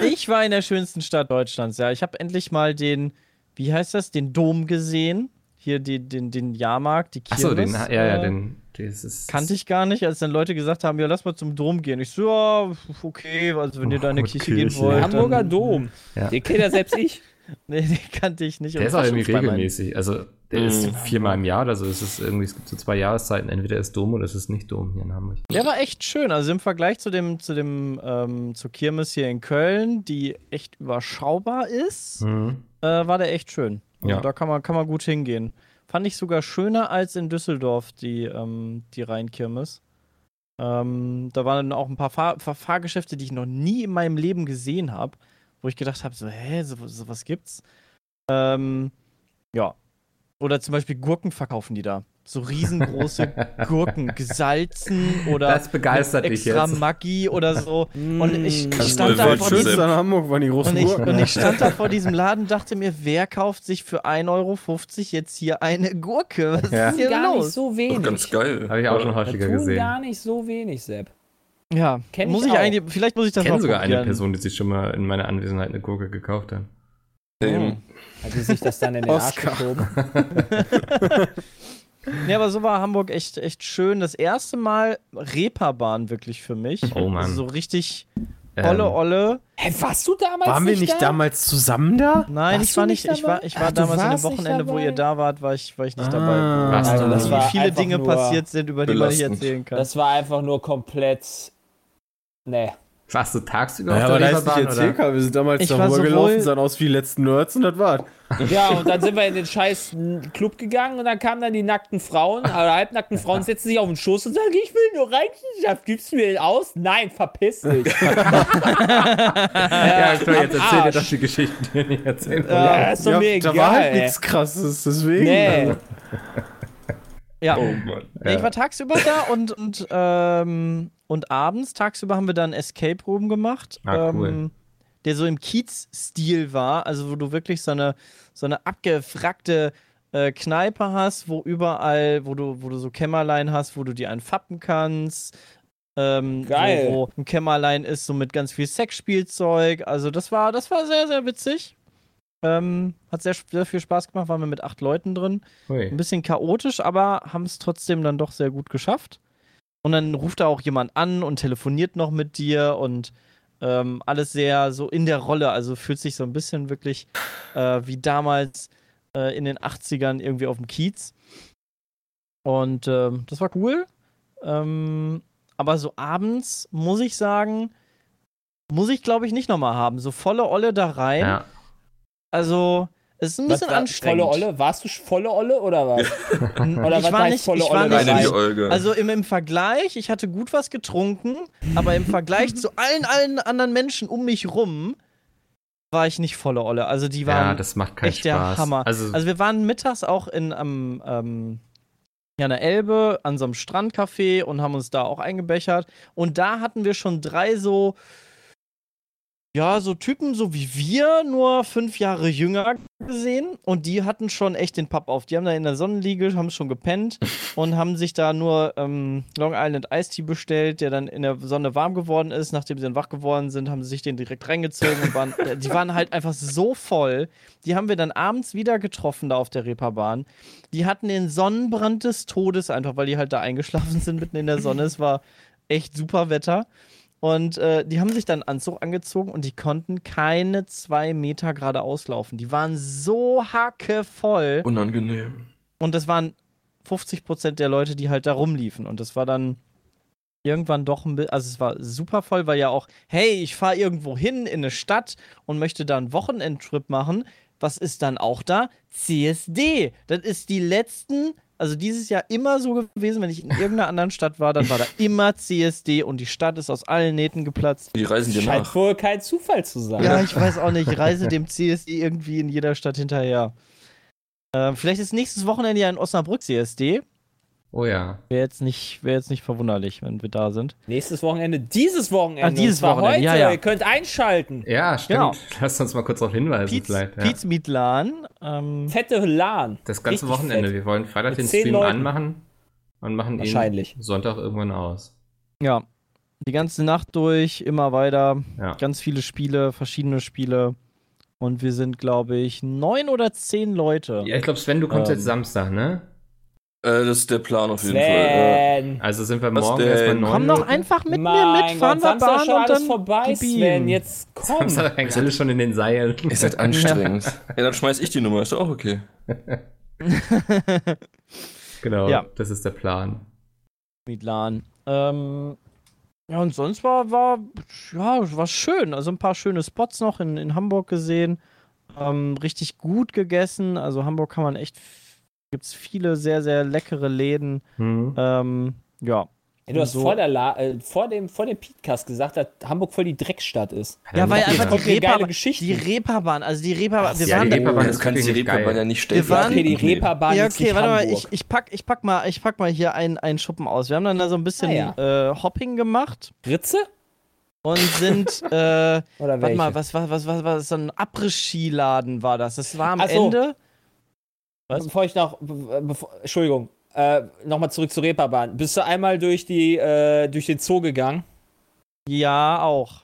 Ich war in der schönsten Stadt Deutschlands, ja. Ich habe endlich mal den, wie heißt das, den Dom gesehen. Hier die, den, den Jahrmarkt, die Kirmes. Achso, den, ja, ja, äh, den, dieses. Kannte ich gar nicht, als dann Leute gesagt haben, ja, lass mal zum Dom gehen. Ich so, ja, okay, also wenn ihr da in eine Oh, Kirche Kirche. gehen wollt. Hamburger dann, Dom. Ja. Den kennt ja selbst ich. Nee, den kannte ich nicht. Der ist auch irgendwie regelmäßig. Also, Der ist Mhm. viermal im Jahr oder so. Es ist irgendwie, es gibt so zwei Jahreszeiten. Entweder ist Dom oder es ist nicht Dom hier in Hamburg. Der war echt schön. Also im Vergleich zu dem, zu dem, ähm, zur Kirmes hier in Köln, die echt überschaubar ist, Mhm. äh, war der echt schön. Also Ja. da kann man, kann man gut hingehen. Fand ich sogar schöner als in Düsseldorf, die, ähm, die Rheinkirmes. Ähm, da waren dann auch ein paar Fahr Fahrgeschäfte, die ich noch nie in meinem Leben gesehen habe, wo ich gedacht habe, so, hä, so, so was gibt's? Ähm, ja. Oder zum Beispiel Gurken verkaufen die da. So riesengroße Gurken, gesalzen oder Das begeistert mit dich extra jetzt. Maggi oder so. Und ich Das stand da vor diesem an Hamburg waren die großen und ich, Gurken. und ich stand da vor diesem Laden und dachte mir, wer kauft sich für 1,50 Euro jetzt hier eine Gurke? Was Ja. ist hier gar nicht los? so Doch wenig. ganz geil. Habe ich auch schon häufiger tun gesehen. gar nicht so wenig, Sepp. Ja, Kenn muss ich ich auch. eigentlich, vielleicht muss ich Ich das kenne mal sogar eine. Person, die sich schon mal in meiner Anwesenheit eine Gurke gekauft hat. Ähm, Hat die sich das dann in den Arsch geschoben? Ja, aber so war Hamburg echt, echt schön. Das erste Mal Reeperbahn wirklich für mich. Oh Mann. Also so richtig Ähm, olle, olle. Hä, warst du damals Waren wir nicht da? damals zusammen da? Nein, Warst ich war nicht, ich war, ich war Ach, damals an dem Wochenende, wo ihr da wart, war ich, war ich nicht Ah. dabei. Also du- das Wie war viele Dinge passiert sind, über die man nicht erzählen kann. Das war einfach nur komplett. Nee. Warst du tagsüber Ja, auf aber der nicht Reeperbahn, erzählt, oder? wir sind damals Ich war darüber gelaufen, sahen aus wie die letzten Nerds und das war's. Ja, und dann sind wir in den scheiß Club gegangen und dann kamen dann die nackten Frauen, oder halbnackten Frauen, setzen sich auf den Schoß und sagen, ich will nur Rechenschaft, gibst du mir den aus? Nein, verpiss dich. Ja, klar, jetzt am erzähl dir doch die Geschichten, die nicht erzählen wollen. Ja, ist doch Ja, mir da egal. war halt nichts krasses, deswegen. Nee. Also, Ja. Oh Mann. Ja. Ich war tagsüber da und, und, ähm, und abends, tagsüber haben wir dann Escape Room gemacht. Ah, cool. ähm, der so im Kiez-Stil war, also wo du wirklich so eine, so eine abgefrackte äh, Kneipe hast, wo überall, wo du, wo du so Kämmerlein hast, wo du dir einen fappen kannst. Ähm, Geil. Wo, wo ein Kämmerlein ist, so mit ganz viel Sexspielzeug. Also das war, das war sehr, sehr witzig. Ähm, hat sehr, sehr viel Spaß gemacht, waren wir mit acht Leuten drin. Ui. Ein bisschen chaotisch, aber haben es trotzdem dann doch sehr gut geschafft. Und dann ruft da auch jemand an und telefoniert noch mit dir und ähm, alles sehr so in der Rolle. Also fühlt sich so ein bisschen wirklich äh, wie damals äh, in den 80ern irgendwie auf dem Kiez. Und ähm, das war cool. Ähm, aber so abends muss ich sagen, muss ich glaube ich nicht nochmal haben. So volle Olle da rein. Ja. Also, es ist ein Was bisschen war, anstrengend. Volle Olle? Warst du volle Olle oder was? Oder ich was war heißt nicht, volle ich war Olle nicht? Olga. also im, im Vergleich, ich hatte gut was getrunken, aber im Vergleich zu allen, allen anderen Menschen um mich rum war ich nicht volle Olle. Also die ja, waren das macht keinen echt der Spaß. Hammer. Also, Also wir waren mittags auch in am ähm, ja, an der Elbe an so einem Strandcafé und haben uns da auch eingebechert. Und da hatten wir schon drei so, ja, so Typen, so wie wir, nur fünf Jahre jünger gesehen. Und die hatten schon echt den Papp auf. Die haben da in der Sonnenliege, haben schon gepennt und haben sich da nur ähm, Long Island Ice Tea bestellt, der dann in der Sonne warm geworden ist. Nachdem sie dann wach geworden sind, haben sie sich den direkt reingezogen und waren, äh, die waren halt einfach so voll. Die haben wir dann abends wieder getroffen da auf der Reeperbahn. Die hatten den Sonnenbrand des Todes einfach, weil die halt da eingeschlafen sind mitten in der Sonne. Es war echt super Wetter. Und äh, die haben sich dann Anzug angezogen und die konnten keine zwei Meter geradeaus laufen. Die waren so hackevoll. Unangenehm. Und das waren 50 Prozent der Leute, die halt da rumliefen. Und das war dann irgendwann doch ein bisschen, also es war super voll, weil ja auch, hey, ich fahre irgendwo hin in eine Stadt und möchte da einen Wochenendtrip machen. Was ist dann auch da? CSD. Das ist die letzten, also dieses Jahr immer so gewesen, wenn ich in irgendeiner anderen Stadt war, dann war da immer CSD und die Stadt ist aus allen Nähten geplatzt. Die reisen dir Scheint nach. wohl kein Zufall zu sein. Ja, ich weiß auch nicht. Ich reise dem CSD irgendwie in jeder Stadt hinterher. Ähm, vielleicht ist nächstes Wochenende ja in Osnabrück CSD. Oh ja. Wäre jetzt, nicht- wär jetzt nicht verwunderlich, wenn wir da sind. Nächstes Wochenende, dieses Wochenende. Ach, dieses Wochenende, heute. ja, ja. Ihr könnt einschalten. Ja, stimmt. Genau. Lass uns mal kurz darauf hinweisen Pietz, vielleicht. Ja. Pietz Mietlan. Ähm, Fette LAN. Das ganze Richtig Wochenende. fett. Wir wollen Freitag Mit den Stream Leuten. anmachen und machen ihn Wahrscheinlich. Sonntag irgendwann aus. ja. Die ganze Nacht durch, immer weiter. Ja. Ganz viele Spiele, verschiedene Spiele. Und wir sind, glaube ich, neun oder zehn Leute. Ja, ich glaube, Sven, du kommst Ähm. jetzt Samstag, ne? Äh, das ist der Plan auf jeden Fall. Ja. Sven. Also sind wir Was morgen erstmal neun Komm doch einfach mit mein mir mit, fahren Gott, wir Samstag Bahn schon und alles dann vorbei. Sven. Jetzt komm. Samstag hängt alles schon in den Seilen. Ihr seid anstrengend. ja, dann schmeiß ich die Nummer, ist doch auch okay. Genau, Ja. das ist der Plan. Milan. Ähm, ja, und sonst war, war, ja, war schön. Also ein paar schöne Spots noch in, in Hamburg gesehen. Ähm, richtig gut gegessen. Also Hamburg kann man echt, gibt es viele sehr, sehr leckere Läden. Hm. Ähm, ja. Ja, du hast So. vor, der La äh, vor dem, vor dem Podcast gesagt, dass Hamburg voll die Dreckstadt ist. Ja, weil Jetzt einfach die Reeperbahn, Geschichte. die Reeperbahn, also die Reeperbahn, wir ja, waren die da, Reeperbahn das du die Reeperbahn geil. ja nicht stellen. Wir waren- Okay, die Reeperbahn Ja, ist okay, nicht warte mal, ich, ich, pack, ich, pack mal, ich pack mal hier einen, einen Schuppen aus. Wir haben dann da so ein bisschen Ah, äh, Hopping gemacht Ritze? und sind, äh, Oder warte mal, was war, was, was, was, so ein Après-Ski-Laden war das. Das war am so. Ende. Was? Bevor ich noch, be- bevor, Entschuldigung, äh, nochmal zurück zur Reeperbahn. Bist du einmal durch, die, äh, durch den Zoo gegangen? Ja, auch.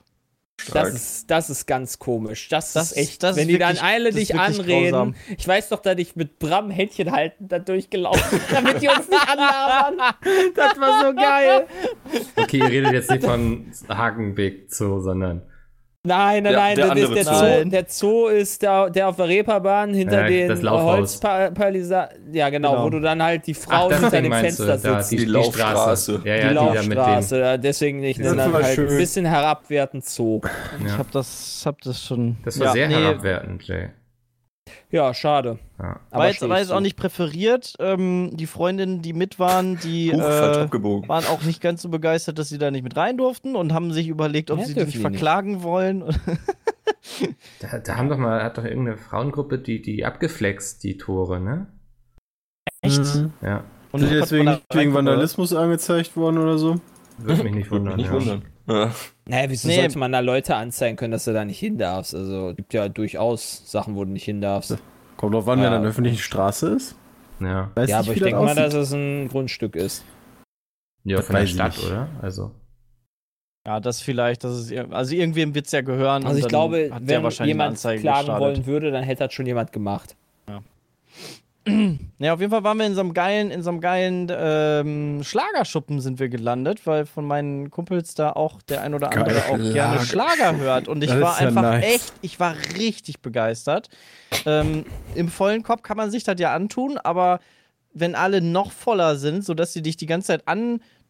Das ist, das ist ganz komisch. Das, Das- ist echt, das ist wenn die dann wirklich- alle das ist dich anreden. grausam. Ich weiß doch, dass ich mit Bram Händchen halten da durchgelaufen bin, damit die uns nicht anlabern. Das war so geil. Okay, ihr redet jetzt nicht von Hagenbeek Zoo, sondern. Nein, nein, nein, der andere der, Zoo. Zoo, der Zoo ist der, der auf der Reeperbahn hinter Ja, den das Laufhaus. Holzpalisade. Ja, genau, Genau. wo du dann halt die Frau das hinter dem Fenster du, da, sitzt. die, Die die Laufstraße. Straße. Ja, die ja, die da mit Laufstraße, ja, deswegen nicht. Das war halt schön. ein bisschen herabwertend Zoo. Ich hab das, hab das schon. Das war ja, sehr nee, herabwertend, Jay. Ja, schade. Ja. Aber War jetzt, war jetzt auch nicht präferiert. Ähm, die Freundinnen, die mit waren, die falsch äh, waren auch nicht ganz so begeistert, dass sie da nicht mit rein durften und haben sich überlegt, ob Ja, sie die nicht die nicht. verklagen wollen. Da, da haben doch mal, hat doch irgendeine Frauengruppe die, die abgeflext, die Tore, ne? Echt? Mhm. Ja. Und Sind konnte man wegen, Vandalismus angezeigt worden oder so? Würde mich nicht wundern. Nicht ja. wundern. Ja. Naja, wieso Nee. sollte man da Leute anzeigen können, dass du da nicht hin darfst? Also, es gibt ja durchaus Sachen, wo du nicht hin darfst. Kommt drauf an, Ja. wenn eine öffentliche Straße ist. Ja, Weiß Ja, aber ich denke mal, dass es ein Grundstück ist. ja Das von der Stadt, nicht. oder? Also. Ja, das vielleicht, das ist, also irgendwem wird es ja gehören. Also ich glaube, wenn jemand klagen gestartet. wollen würde, dann hätte das schon jemand gemacht. Ja, auf jeden Fall waren wir in so einem geilen, in so einem geilen ähm, Schlagerschuppen sind wir gelandet, weil von meinen Kumpels da auch der ein oder andere Geil. auch gerne Schlager. Hört. Und ich Das war ist ja einfach nice. echt, ich war richtig begeistert. Ähm, Im vollen Kopf kann man sich das ja antun, aber wenn alle noch voller sind, sodass sie dich die ganze Zeit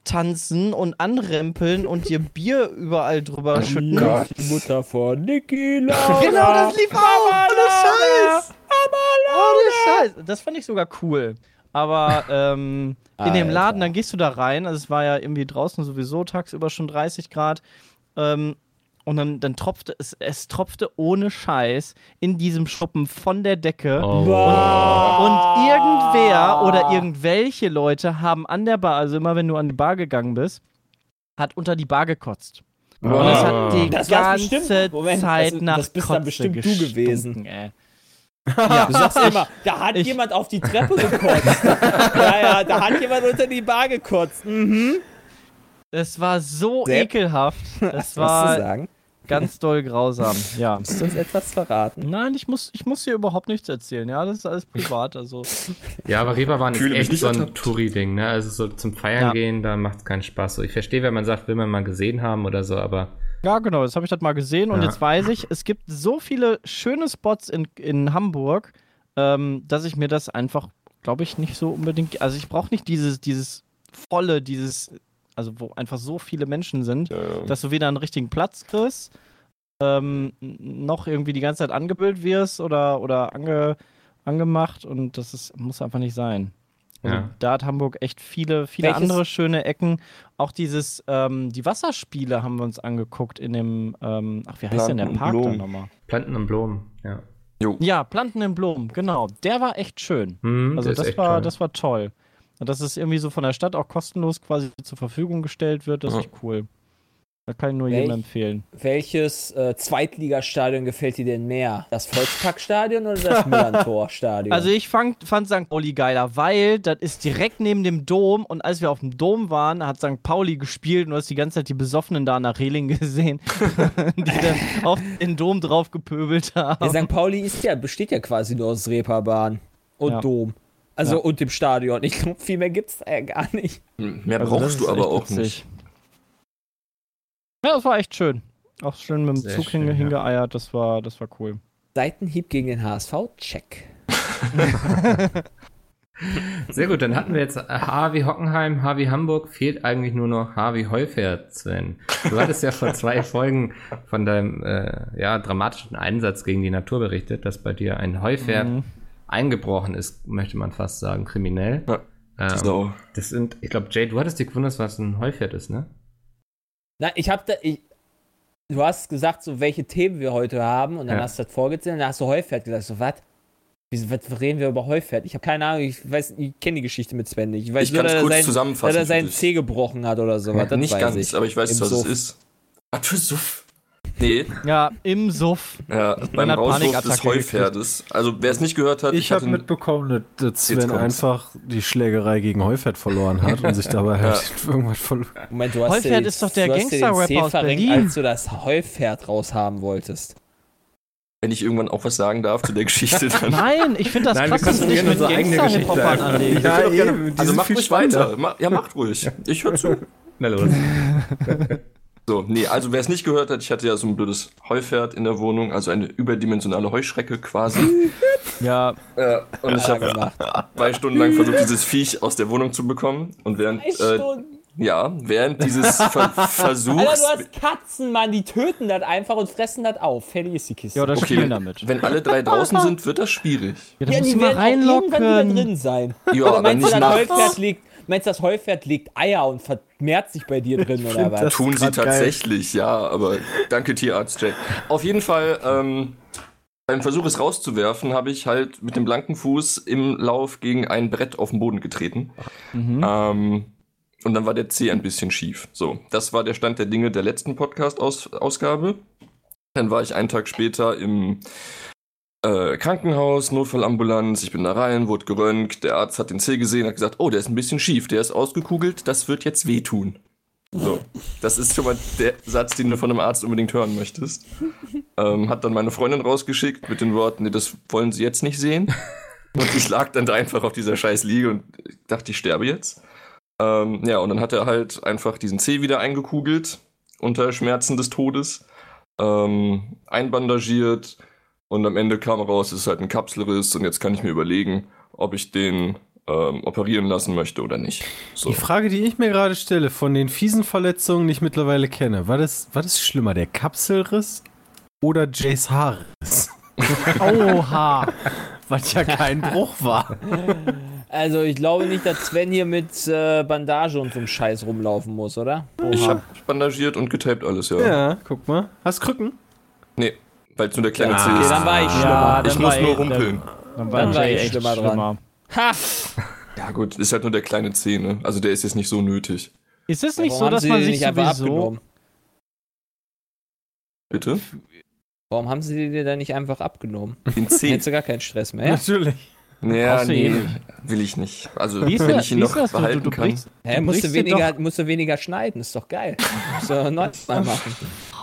antanzen und anrempeln und dir Bier überall drüber schütten. Die Mutter von Niki Lauda. Genau, das lief auch. Ohne Scheiß. Ohne Scheiß. Das fand ich sogar cool. Aber ähm, in dem. Laden, dann gehst du da rein. Also es war ja irgendwie draußen sowieso tagsüber schon 30 Grad. Ähm, und dann, dann tropfte es, es tropfte ohne Scheiß in diesem Schuppen von der Decke. Oh. Und irgendwer oder irgendwelche Leute haben an der Bar, also immer wenn du an die Bar gegangen bist, hat unter die Bar gekotzt. Und es hat die Das ganze bestimmt. Moment, Zeit das- nach das bist dann Kotze bestimmt du gewesen. Ey. Du sagst immer, da hat ich- jemand auf die Treppe gekotzt. ja, ja, da hat jemand unter die Bar gekotzt. Mhm. Es war so Sepp? ekelhaft. Das Was zu war sagen? Ganz doll grausam. Ja. Willst du uns etwas verraten? Nein, ich muss, ich muss hier überhaupt nichts erzählen. Ja, das ist alles privat. Also. Ja, aber Reeperbahn ist echt nicht so ein. Touri-Ding, ne? Also so zum Feiern Ja. gehen, da macht es keinen Spaß. So, ich verstehe, wenn man sagt, will man mal gesehen haben oder so, aber Ja, genau, jetzt habe ich das mal gesehen und Ja. jetzt weiß ich, es gibt so viele schöne Spots in, in Hamburg, ähm, dass ich mir das einfach, glaube ich, nicht so unbedingt. Also ich brauche nicht dieses, dieses volle, dieses, also wo einfach so viele Menschen sind, Ja, dass du weder einen richtigen Platz kriegst, ähm, noch irgendwie die ganze Zeit angebildet wirst oder, oder ange, angemacht und das ist, muss einfach nicht sein. Also Ja. da hat Hamburg echt viele, viele Welches- andere schöne Ecken. Auch dieses, ähm, die Wasserspiele haben wir uns angeguckt in dem, ähm, ach, wie heißt denn der Planten und Park da Blumen. nochmal? Planten und Blumen, ja. Jo. Ja, Planten im Blumen, genau. Der war echt schön. Hm, Also das war, toll. das war toll. Und dass es irgendwie so von der Stadt auch kostenlos quasi zur Verfügung gestellt wird, das ist echt cool. Da kann ich nur Welch- jedem empfehlen. Welches äh, Zweitligastadion gefällt dir denn mehr? Das Volksparkstadion oder das Millantor-Stadion? Also ich fand, fand St. Pauli geiler, weil das ist direkt neben dem Dom und als wir auf dem Dom waren, hat St. Pauli gespielt und du hast die ganze Zeit die Besoffenen da der Reling gesehen, die dann auf den Dom drauf gepöbelt haben. ja, St. Pauli ist ja, besteht ja quasi nur aus Reeperbahn und Ja. Dom. Also Ja. und dem Stadion. Ich glaube, viel mehr gibt's da ja gar nicht. Mehr Also brauchst du aber auch witzig. nicht. Ja, das war echt schön. Auch schön mit dem Sehr Zug schön, hingeeiert, das war, das war cool. Seitenhieb gegen den HSV, check. Sehr gut, dann hatten wir jetzt Harvey Hockenheim, Harvey Hamburg, fehlt eigentlich nur noch Harvey Heufert, Sven. Du hattest ja vor zwei Folgen von deinem äh, ja, dramatischen Einsatz gegen die Natur berichtet, dass bei dir ein Heufert Mhm. Eingebrochen ist, möchte man fast sagen, kriminell. Ja, ähm, Sau. das sind, ich glaube, Jay, du hattest dich gewundert, was ein Heufert ist, ne? Na, ich hab da. Ich, du hast gesagt, so welche Themen wir heute haben, und dann Ja. hast du das vorgezählt, und dann hast du Heufert gesagt. So, was? Wieso, was reden wir über Heufert? Ich habe keine Ahnung, ich weiß, ich kenne die Geschichte mit Sven nicht. Ich weiß Ich nur, dass er, kurz sein, zusammenfassen dass er für seinen. Zeh gebrochen hat oder sowas. Das Nicht ganz, ich. aber ich weiß, Im was es ist. Ah, du Suff. Nee, Ja, im Suff. ja, beim Rauswurf des Heupferdes. Also, wer es nicht gehört hat, Ich habe hatte- mitbekommen, dass- Sven einfach die Schlägerei gegen Heufert verloren hat und sich dabei halt irgendwas verloren Moment, du hast Heufert dir, den- ist doch der Gangster-Rapper aus Berlin. als du das Heupferd raushaben wolltest. wenn ich irgendwann auch was sagen darf zu der Geschichte, dann. Nein, ich finde das Nein, wir krass, dass du dich konstruieren mit unsere eigene Geschichte Gangster-Hip-Hopern einfach. anlegst. Ja, Ja, gerne. Also macht viel ruhig spannender. weiter. Ja, macht ruhig. Ich höre zu. Na los. So, nee, also wer es nicht gehört hat, ich hatte ja so ein blödes Heupferd in der Wohnung, also eine überdimensionale Heuschrecke quasi. Ja, ja, und ich habe zwei Stunden lang versucht, dieses Viech aus der Wohnung zu bekommen. Und während, äh, ja, während dieses Ver Versuchs. Alter, du hast Katzen, Mann, die töten das einfach und fressen das auf. Fertig ist die Kiste. ja oder Okay, spielen wenn, damit. wenn alle drei draußen sind, wird das schwierig. Ja, da ja, die mal werden auch irgendwann wieder reinlocken. drin sein. Ja, Oder aber meinst du, nicht das. Heupferd legt, meinst du, das Heupferd legt Eier und vermehrt sich bei dir drin oder was? das- Tun sie grad geil. tatsächlich, ja, aber danke Tierarzt Jack. Auf jeden Fall, ähm, beim Versuch es rauszuwerfen, habe ich halt mit dem blanken Fuß im Lauf gegen ein Brett auf den Boden getreten. Mhm. Ähm, und dann war der Zeh ein bisschen schief. So, das war der Stand der Dinge der letzten Podcast-Ausgabe. Dann war ich einen Tag später im äh, Krankenhaus, Notfallambulanz. Ich bin da rein, wurde geröntgt. Der Arzt hat den Zeh gesehen, hat gesagt, oh, der ist ein bisschen schief, der ist ausgekugelt, das wird jetzt wehtun. So, das ist schon mal der Satz, den du von einem Arzt unbedingt hören möchtest. Ähm, hat dann meine Freundin rausgeschickt mit den Worten, nee, das wollen sie jetzt nicht sehen. Und ich lag dann da einfach auf dieser scheiß Liege und dachte, ich sterbe jetzt. Ähm, ja, und dann hat er halt einfach diesen Zeh wieder eingekugelt unter Schmerzen des Todes, ähm, einbandagiert und am Ende kam raus, es ist halt ein Kapselriss und jetzt kann ich mir überlegen, ob ich den ähm, operieren lassen möchte oder nicht. So. Die Frage, die ich mir gerade stelle, von den fiesen Verletzungen, die ich mittlerweile kenne, war das, war das schlimmer, der Kapselriss oder Jays Haarriss? Oha. Was ja kein Bruch war. Also, ich glaube nicht, dass Sven hier mit äh, Bandage und so einem Scheiß rumlaufen muss, oder? Ich habe bandagiert und getaped alles, ja. Ja, guck mal. Hast Krücken? Nee, weil es nur der kleine. Zeh Okay, ist. dann war ich schlimmer. Ja, ich dann muss war nur ich- rumpeln. Dann Dann war Jay ich echt schlimmer dran. Ha! Ja gut, ist halt nur der kleine Zeh, ne? Also der ist jetzt nicht so nötig. Ist es nicht Warum so, dass man den sich nicht einfach sowieso... abgenommen? Bitte? Warum haben sie dir dann nicht einfach abgenommen? Den Dann Zeh. hättest du gar keinen Stress mehr. Ja? Natürlich. Eh nee, nicht. will ich nicht. Also Wie wenn das? ich ihn noch das? Behalten du, du kann. brichst, Hä, du musst, du weniger, musst du weniger schneiden, ist doch geil. Musst du neu mal machen.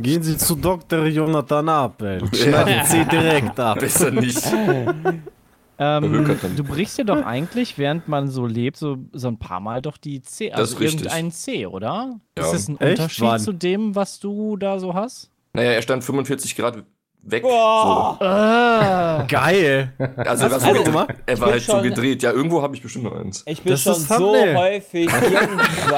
Gehen Sie zu Dr. Jonathan Abel. Schneiden Sie direkt ab. Besser nicht. Ähm, du brichst dir doch eigentlich, während man so lebt, so, so ein paar Mal doch die C, Das also ist richtig. irgendein C, oder? Ja. Ist das ein Echt? Unterschied Wann? zu dem, was du da so hast? Naja, er stand 45 Grad weg. Boah. Geil. So. Also, er war, so Also, gedreht. er war halt so schon- gedreht. Ja, irgendwo habe ich bestimmt noch eins. Ich bin Das schon ist so häufig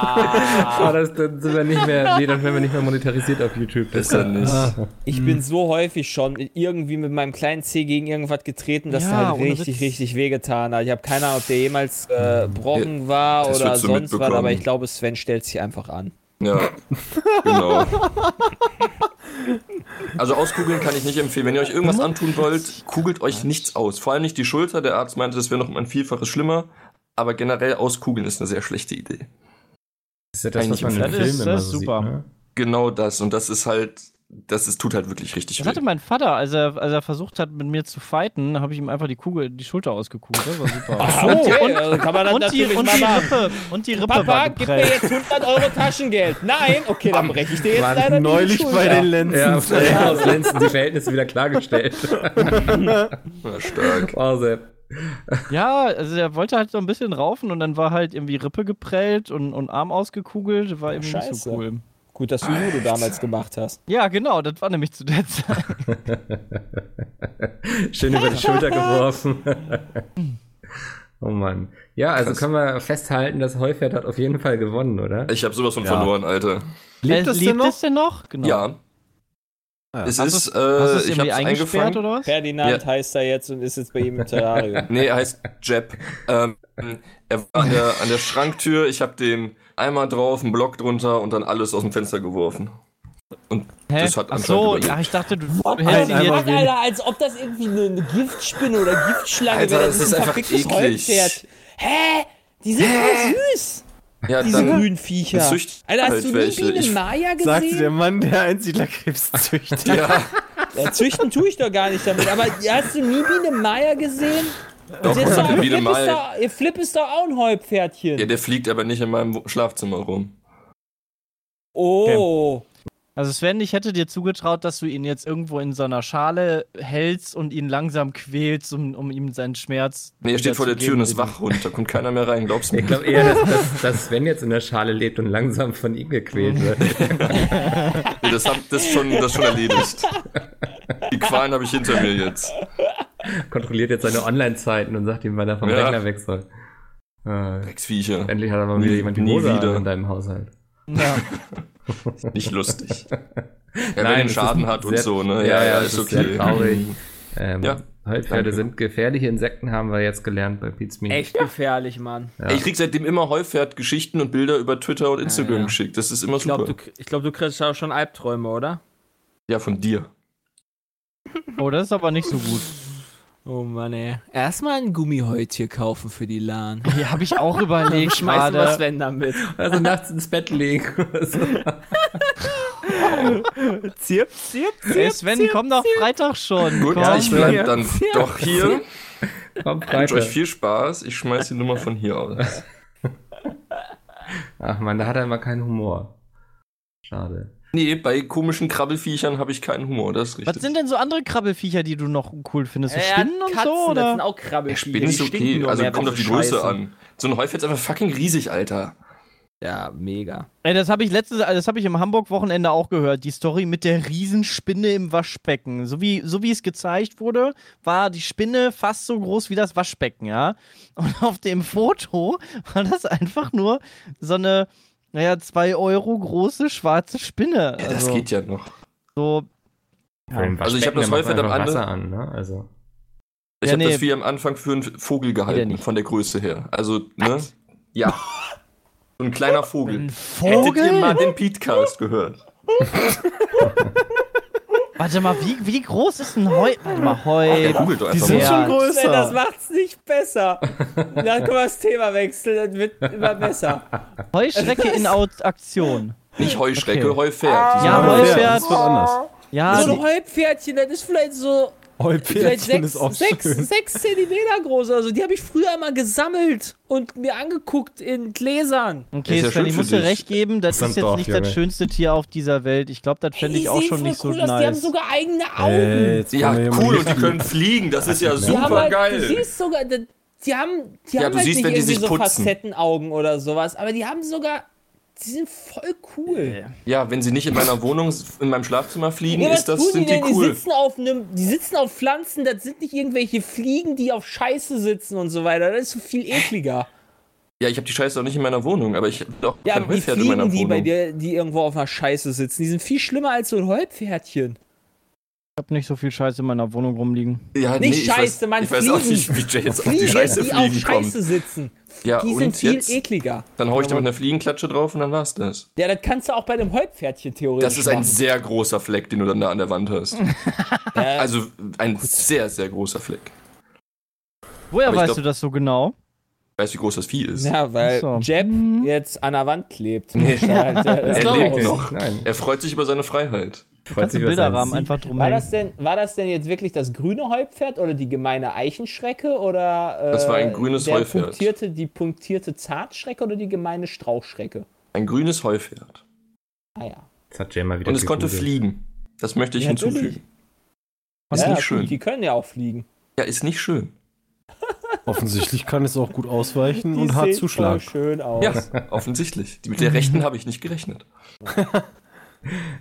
Ah, irgendwann. das, dann sind wir nicht mehr, nee, dann werden wir nicht mehr monetarisiert auf YouTube. Besser nicht. Ich bin so häufig schon irgendwie mit meinem kleinen C gegen irgendwas getreten, dass Ja, der halt richtig, Witz. richtig wehgetan hat. Ich habe keine Ahnung, ob der jemals äh, gebrochen war das oder sonst was, aber ich glaube, Sven stellt sich einfach an. Ja, genau. Also auskugeln kann ich nicht empfehlen. Wenn ihr euch irgendwas antun wollt, kugelt euch nichts aus. Vor allem nicht die Schulter. Der Arzt meinte, das wäre noch um ein Vielfaches schlimmer. Aber generell auskugeln ist eine sehr schlechte Idee. Das ist ja das, was Eigentlich man in das ist- immer ist so super. sieht. Ne? Genau das. Und das ist halt, das ist, tut halt wirklich richtig Das weh. hatte mein Vater, als er, als er versucht hat, mit mir zu fighten, habe ich ihm einfach die Kugel, die Schulter ausgekugelt. Das war super. Und, okay, also kann man das und, die, und, die. Rippe, und die Rippe Papa, war gib mir jetzt 100 Euro Taschengeld. Nein, okay, dann breche ich dir jetzt War leider die neulich Schulter. bei den Lenzen. Ja, ja. aus Lenzen die Verhältnisse wieder klargestellt. Stark. Wow, Sepp. Ja, also er wollte halt so ein bisschen raufen und dann war halt irgendwie Rippe geprellt und, und Arm ausgekugelt. War irgendwie nicht so Scheiße. cool. Gut, dass du Judo damals gemacht hast. Ja, genau, das war nämlich zu der Zeit. Schön über die Schulter geworfen. oh Mann. Ja, also Krass. können wir festhalten, das Heufert hat auf jeden Fall gewonnen, oder? Ich habe sowas von Ja. verloren, Alter. Lebt das denn Lebt noch? es denn noch? Genau. Ja. Ah. Es Hast ist, äh, es ich irgendwie hab's eingesperrt eingefangen. oder was? Ferdinand Ja. heißt er jetzt und ist jetzt bei ihm im Terrarium. Nee, er heißt Jeb. Ähm, er war an der, an der Schranktür, ich habe den Eimer drauf, einen Block drunter und dann alles aus dem Fenster geworfen. Und Hä? das hat Ach anscheinend so, überlebt. ja, ich dachte, du, What, du hältst ihn Alter, jetzt. Alter, als ob das irgendwie eine, Giftspinne oder Giftschlange Alter, wäre. das ist ein einfach eklig. Holzpferd. Hä? Die sind aber süß, ja, diese dann, grünen Viecher. Alter, hast halt du nie welche. Biene Ich- Maya Sagte der gesehen? Mann, der Einsiedlerkrebs züchtet. ja, Ja, züchten tue ich doch gar nicht damit. Aber hast du nie Biene Maya gesehen? doch, Jetzt doch, Biene Flip, ist doch, ihr Flip ist doch auch ein Heupferdchen. Ja, der fliegt aber nicht in meinem Schlafzimmer rum. oh. Also Sven, ich hätte dir zugetraut, dass du ihn jetzt irgendwo in so einer Schale hältst und ihn langsam quälst, um, um ihm seinen Schmerz. Nee, er steht vor der Tür und ist wach und da kommt keiner mehr rein, glaubst du mir? Ich glaube eher, dass, dass, dass Sven jetzt in der Schale lebt und langsam von ihm gequält wird. Nee, das, hab, das, ist schon, das schon erledigt. Die Qualen habe ich hinter mir jetzt. Kontrolliert jetzt seine Online-Zeiten und sagt ihm, wann er vom Ja. Rechner weg soll. Äh, Drecksviecher. endlich hat aber mal wieder jemand die nie Hose wieder. in deinem Haushalt. Ja. Nicht lustig. Ja, Nein, wenn er Schaden ist hat und sehr- so, ne? ja, ja, ist es ist okay. sehr traurig. Ähm, Ja, Heupferde sind gefährliche Insekten, haben wir jetzt gelernt bei Pete's Meat. Echt gefährlich, Mann. Ja. Ich krieg seitdem immer Heufert Geschichten und Bilder über Twitter und Instagram Ja, ja. geschickt. Das ist immer Ich super. glaube, du, ich glaub, du kriegst auch schon Albträume, oder? ja, von dir. Oh, das ist aber nicht so gut. Oh Mann, ey. Erstmal ein Gummihäutchen kaufen für die Lahn. Ja, habe ich auch überlegt Schmeißen wir. Sven damit. Also nachts ins Bett legen. so. Zirp, zirp, Ey, Sven, komm doch Freitag schon. Gut, komm. ja, ich bleib dann doch hier. Komm, Ich wünsche euch Freitag. viel Spaß. Ich schmeiß die Nummer von hier aus. Ach man, da hat er immer keinen Humor. Schade. Nee, bei komischen Krabbelfiechern habe ich keinen Humor, das ist richtig. Was sind denn so andere Krabbelfiecher, die du noch cool findest? So Spinnen und Katzen, so? Das Oder? sind auch Ja, Krabbelfiecher. Spinnen ist okay. Also mehr, kommt auf die Größe scheißen. an. So ein Häufel ist einfach fucking riesig, Alter. Ja, mega. Ey, das habe ich letztes, das habe ich im Hamburg-Wochenende auch gehört. Die Story mit der Riesenspinne im Waschbecken. So wie, so wie es gezeigt wurde, war die Spinne fast so groß wie das Waschbecken, ja. Und auf dem Foto war das einfach nur so eine, naja, zwei Euro große schwarze Spinne. Ja, das also, geht ja noch. So, dem Also ich hab Waschbecken, das man am einfach Ande- Wasser an, ne? Also. Ich Ja, habe nee. das wie am Anfang für einen Vogel gehalten, von der Größe her. Also, ne? Ja. So ein kleiner Vogel. ein Hättet ihr Vogel? mal den Petecast gehört? Warte mal, wie, wie groß ist ein Heu? Warte mal, Heu. Googelt doch Die sind schon größer. das macht's nicht besser. Dann können wir das Thema wechseln, dann wird immer besser. Heuschrecke in Aktion. Nicht Heuschrecke, Okay. Heupferd. Ja, Ja, Heupferd. Das ist was anderes. Ja, so ein Heupferdchen, das ist vielleicht so vielleicht Heupferdchen sechs, ist auch sechs, schön. sechs Zentimeter groß. Also die habe ich früher immer gesammelt und mir angeguckt in Gläsern. Okay, Ist ja Sven, ich muss dir recht geben, das Ist ein ist jetzt Dorf, nicht Junge. das schönste Tier auf dieser Welt. Ich glaube, das fände ich auch schon nicht so cool aus. Die haben nice. sogar eigene Augen. Äh, Ja, cool, und die können fliegen. Das ist ja super halt, Du geil. siehst sogar, die die haben, die Ja, haben du halt siehst, nicht wenn die irgendwie sich so putzen. Facettenaugen oder sowas, aber die haben sogar, die sind voll cool. Ja, wenn sie nicht in meiner Wohnung, in meinem Schlafzimmer fliegen, Ja, ist das, die sind die? Die cool. sitzen auf einem, die sitzen auf Pflanzen, das sind nicht irgendwelche Fliegen, die auf Scheiße sitzen und so weiter. Das ist so viel ekliger. Ja, ich habe die Scheiße auch nicht in meiner Wohnung, aber ich habe doch Ja, kein die Heupferd in meiner Fliegen, die Wohnung. bei dir, die irgendwo auf einer Scheiße sitzen, die sind viel schlimmer als so ein Heupferdchen. Ich habe nicht so viel Scheiße in meiner Wohnung rumliegen. ja, Nicht ich Scheiße, weiß, Mann, Ich weiß auch nicht, wie Jay jetzt auf die Scheiße die auf fliegen kommt. Scheiße sitzen. Ja, Die sind viel jetzt? ekliger. Dann hau ich dir mit einer Fliegenklatsche drauf und dann war's das. Ja, das kannst du auch bei dem Heupferdchen theoretisch Das ist ein machen. sehr großer Fleck, den du dann da an der Wand hast. Also ein sehr, sehr großer Fleck. Woher weißt glaub- du das so genau? Weißt du, wie groß das Vieh ist? ja, weil so. Jeb Mhm. jetzt an der Wand klebt. Nee. Halt, äh, Er lebt noch. Nein. Er freut sich über seine Freiheit. Kannst du Bilderrahmen einfach drum War das, denn, war das denn jetzt wirklich das grüne Heupferd oder die gemeine Eichenschrecke oder äh, Das war ein grünes der Heupferd. Punktierte, die punktierte Zartschrecke oder die gemeine Strauchschrecke? Ein grünes Heupferd. Ah ja. Das hat Jay mal wieder Und es konnte fliegen. Das möchte ich Ja, natürlich. hinzufügen. Ist ja, nicht schön. Die können ja auch fliegen. Ja, ist nicht schön. Offensichtlich kann es auch gut ausweichen Die und hart zuschlagen. voll schön aus. Ja, offensichtlich. Mit der rechten habe ich nicht gerechnet.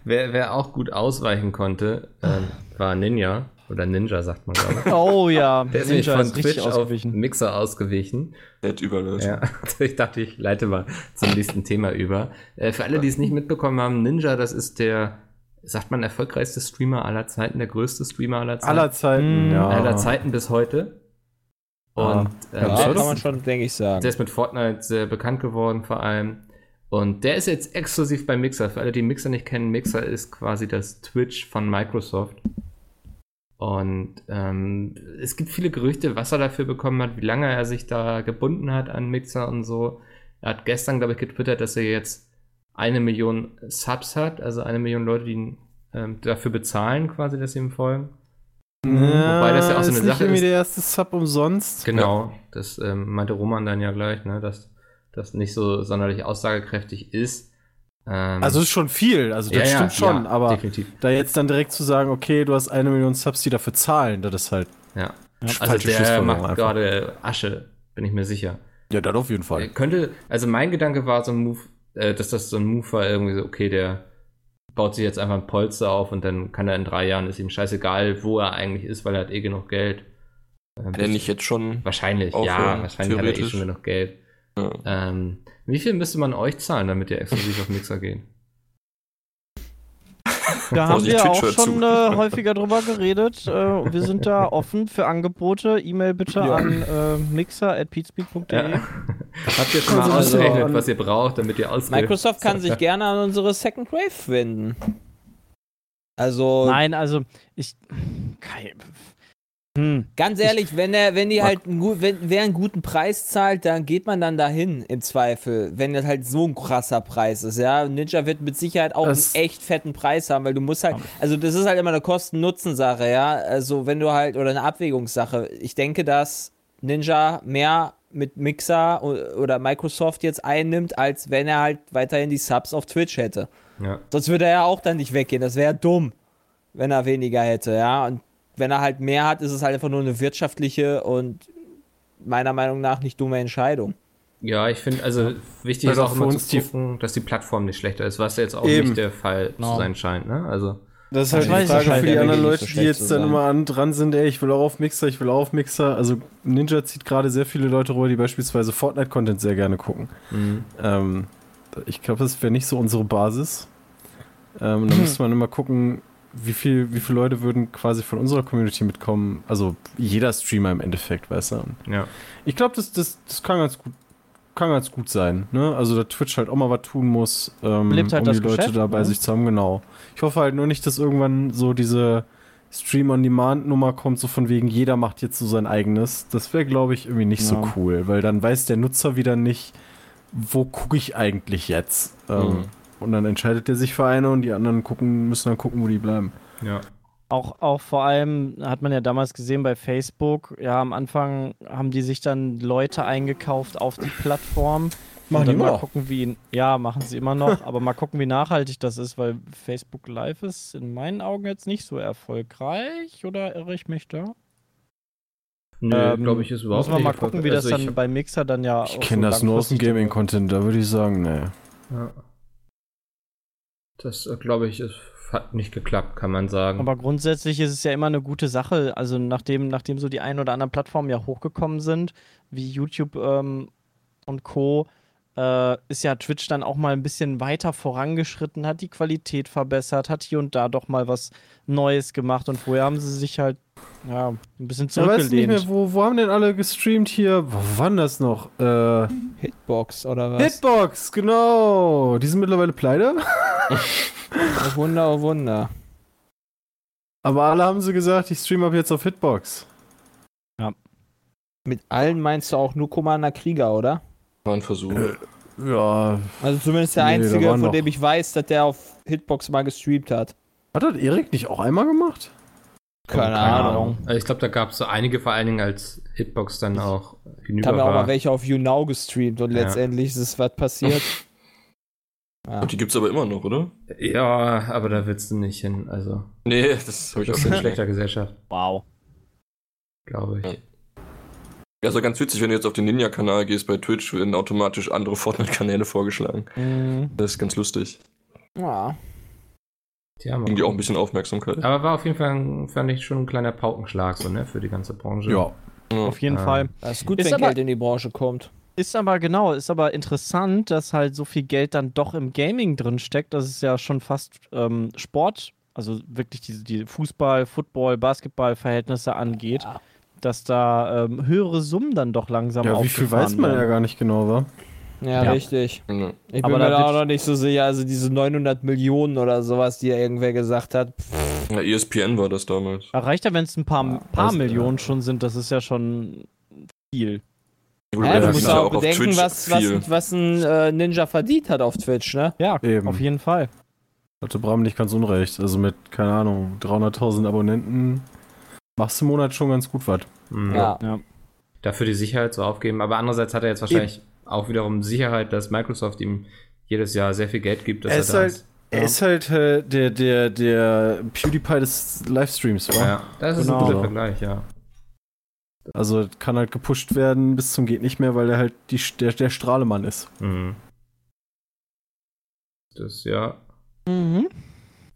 wer, wer auch gut ausweichen konnte, ähm, war Ninja. Oder Ninja, sagt man, glaube ich. Oh ja, Der ist nämlich Ninja von ist richtig Twitch auf ausgewichen. Mixer ausgewichen. Nett Überleitung. Ja, ich dachte, ich leite mal zum nächsten Thema über. Äh, für alle, die es nicht mitbekommen haben, Ninja, das ist der, sagt man, erfolgreichste Streamer aller Zeiten, der größte Streamer aller Zeiten. Aller Zeiten, Mm. ja. aller Zeiten bis heute. Und Ja, der, kann ist, man schon, denke ich, der sagen. ist mit Fortnite sehr bekannt geworden, vor allem. Und der ist jetzt exklusiv bei Mixer. Für alle, die Mixer nicht kennen, Mixer ist quasi das Twitch von Microsoft. Und ähm, es gibt viele Gerüchte, was er dafür bekommen hat, wie lange er sich da gebunden hat an Mixer und so. Er hat gestern, glaube ich, getwittert, dass er jetzt eine Million Subs hat, also eine Million Leute, die ihn ähm, dafür bezahlen, quasi, dass sie ihm folgen. Wobei das ja auch so eine ist Sache nicht irgendwie ist- der erste Sub umsonst. Genau, das ähm, meinte Roman dann ja gleich, ne, dass das nicht so sonderlich aussagekräftig ist. Ähm, Also ist schon viel, also das ja, ja, stimmt schon, ja, aber definitiv. da jetzt dann direkt zu sagen, okay, du hast eine Million Subs, die dafür zahlen, das ist halt Ja. Also der macht einfach. gerade Asche, bin ich mir sicher. Ja, das auf jeden Er Fall. könnte, also mein Gedanke war so ein Move, äh, dass das so ein Move war, irgendwie so, okay, der baut sich jetzt einfach ein Polster auf und dann kann er in drei Jahren, ist ihm scheißegal, wo er eigentlich ist, weil er hat eh genug Geld. Äh, Wenn er nicht jetzt schon. Wahrscheinlich, ja, wahrscheinlich hat er eh schon genug Geld. Ja. Ähm, wie viel müsste man euch zahlen, damit ihr exklusiv auf Mixer geht? Da haben wir auch schon äh, häufiger drüber geredet. Äh, wir sind da offen für Angebote. E-Mail bitte an äh, mixer.peatspeak.de. Ja. Habt ihr schon mal Also, ausgerechnet, was ihr braucht, damit ihr ausge Microsoft kann sich gerne an unsere Second Wave wenden. Also, Nein, also ich. Kein, hm. ganz ehrlich, wenn er, wenn die halt, wenn wer einen guten Preis zahlt, dann geht man dann dahin im Zweifel, wenn das halt so ein krasser Preis ist, ja. Ninja wird mit Sicherheit auch Das- einen echt fetten Preis haben, weil du musst halt, also das ist halt immer eine Kosten-Nutzen-Sache, ja. Also wenn du halt, oder eine Abwägungssache. Ich denke, dass Ninja mehr mit Mixer oder Microsoft jetzt einnimmt, als wenn er halt weiterhin die Subs auf Twitch hätte. Ja. Sonst würde er ja auch dann nicht weggehen. Das wäre dumm, wenn er weniger hätte, ja. Und wenn er halt mehr hat, ist es halt einfach nur eine wirtschaftliche und meiner Meinung nach nicht dumme Entscheidung. Ja, ich finde, also wichtig Also ist auch für immer uns zu die- gucken, dass die Plattform nicht schlechter ist, was jetzt auch Eben. nicht der Fall Genau. zu sein scheint, ne? Also, Das ist halt Ich die weiß, Frage scheint für die anderen Leute, so die jetzt dann immer an, dran sind, ey, ich will auch auf Mixer, ich will auch auf Mixer. Also Ninja zieht gerade sehr viele Leute rüber, die beispielsweise Fortnite-Content sehr gerne gucken. mhm. Ähm, ich glaube, das wäre nicht so unsere Basis. Ähm, da müsste man immer gucken, wie viel, wie viele Leute würden quasi von unserer Community mitkommen. Also jeder Streamer im Endeffekt, weißt du. Ja. ich glaube, das, das, das kann ganz gut kann ganz gut sein. Ne? Also, dass Twitch halt auch mal was tun muss, ähm, Belebt halt um das die Leute Geschäft, da bei ne? sich zu haben, genau. Ich hoffe halt nur nicht, dass irgendwann so diese Stream-on-Demand-Nummer kommt, so von wegen, jeder macht jetzt so sein eigenes. Das wäre, glaube ich, irgendwie nicht so Ja. cool, weil dann weiß der Nutzer wieder nicht, wo gucke ich eigentlich jetzt. Ähm, Mhm. Und dann entscheidet er sich für eine und die anderen gucken, müssen dann gucken, wo die bleiben. ja. Auch, auch vor allem hat man ja damals gesehen bei Facebook, ja, am Anfang haben die sich dann Leute eingekauft auf die Plattform. Machen und die immer mal noch. gucken, wie, ja, machen sie immer noch, aber mal gucken, wie nachhaltig das ist, weil Facebook Live ist in meinen Augen jetzt nicht so erfolgreich, oder irre ich mich da? Nö, Ähm, glaube ich, ist überhaupt Muss man nicht mal gucken, wie erfolgreich. das Also dann ich- bei Mixer dann ja Ich kenne so das nur aus dem Gaming-Content, da würde ich sagen, nee. Ja. Das, äh, glaube ich, ist, hat nicht geklappt, kann man sagen. Aber grundsätzlich ist es ja immer eine gute Sache. Also nachdem, nachdem so die ein oder anderen Plattformen ja hochgekommen sind, wie YouTube ähm, und Co., äh, ist ja Twitch dann auch mal ein bisschen weiter vorangeschritten, hat die Qualität verbessert, hat hier und da doch mal was Neues gemacht und vorher haben sie sich halt ja, ein bisschen Ich weiß nicht zurückgelehnt. mehr, wo, wo haben denn alle gestreamt hier? Wo war denn das noch? Äh, Hitbox oder was? Hitbox, genau. Die sind mittlerweile pleite. Oh Wunder, oh Wunder. Aber alle haben sie gesagt, ich streame ab jetzt auf Hitbox. Mit allen meinst du auch nur Commander Krieger, oder? War ein Versuch. Ja. Also zumindest der Nee, da einzige, von noch- dem ich weiß, dass der auf Hitbox mal gestreamt hat. Hat das Erik nicht auch einmal gemacht? Keine, Ahnung. Also ich glaube, da gab es so einige, vor allen Dingen als Hitbox dann auch hinüber Haben ja auch mal welche auf YouNow gestreamt und Ja. letztendlich ist es was passiert. Ja. Und die gibt's aber immer noch, oder? Ja, aber da willst du nicht hin. Also, Nee, das habe ich auch in schlechter Gesellschaft, Wow. glaube ich. Ja. Ja, ist ja ganz witzig, wenn du jetzt auf den Ninja-Kanal gehst bei Twitch, werden automatisch andere Fortnite-Kanäle vorgeschlagen. Mhm. Das ist ganz lustig. ja. Tja, mal Irgendwie auch ein bisschen Aufmerksamkeit. Aber war auf jeden Fall, fand ich, schon ein kleiner Paukenschlag so, ne, für die ganze Branche. Ja. Auf jeden Ah. Fall. Das ist gut, Ist wenn aber- Geld in die Branche kommt. Ist aber genau, ist aber interessant, dass halt so viel Geld dann doch im Gaming drin steckt. Das ist ja schon fast ähm, Sport, also wirklich diese die Fußball, Football, Basketball-Verhältnisse angeht, Ja. Dass da ähm, höhere Summen dann doch langsam Ja, wie viel weiß man ja gar nicht genau, wa? Ja, Ja. richtig. Ja. Ich bin Aber mir da auch noch nicht so sicher. Also diese 900 Millionen oder sowas, die ja irgendwer gesagt hat. Pff, Ja, ESPN war das damals. Reicht ja, wenn es ein paar, paar also, Millionen schon sind, das ist ja schon viel. Ja, aber du musst ja auch bedenken, Twitch was, was, was ein äh, Ninja verdient hat auf Twitch, ne? Ja, Eben. auf jeden Fall. Hatte Bram nicht ganz unrecht. Also mit, keine Ahnung, 300.000 Abonnenten machst du im Monat schon ganz gut was. Mhm. Ja. Ja. Dafür die Sicherheit zu aufgeben. Aber andererseits hat er jetzt wahrscheinlich auch wiederum Sicherheit, dass Microsoft ihm jedes Jahr sehr viel Geld gibt, dass Er ist halt- ist. Er ist halt äh, der, der, der PewDiePie des Livestreams, wa? Ja, das ist Genau. ein guter Vergleich, ja. Also kann halt gepusht werden bis zum geht nicht mehr, weil er halt die, der, der Strahlemann ist. Mhm. Das ja Mhm.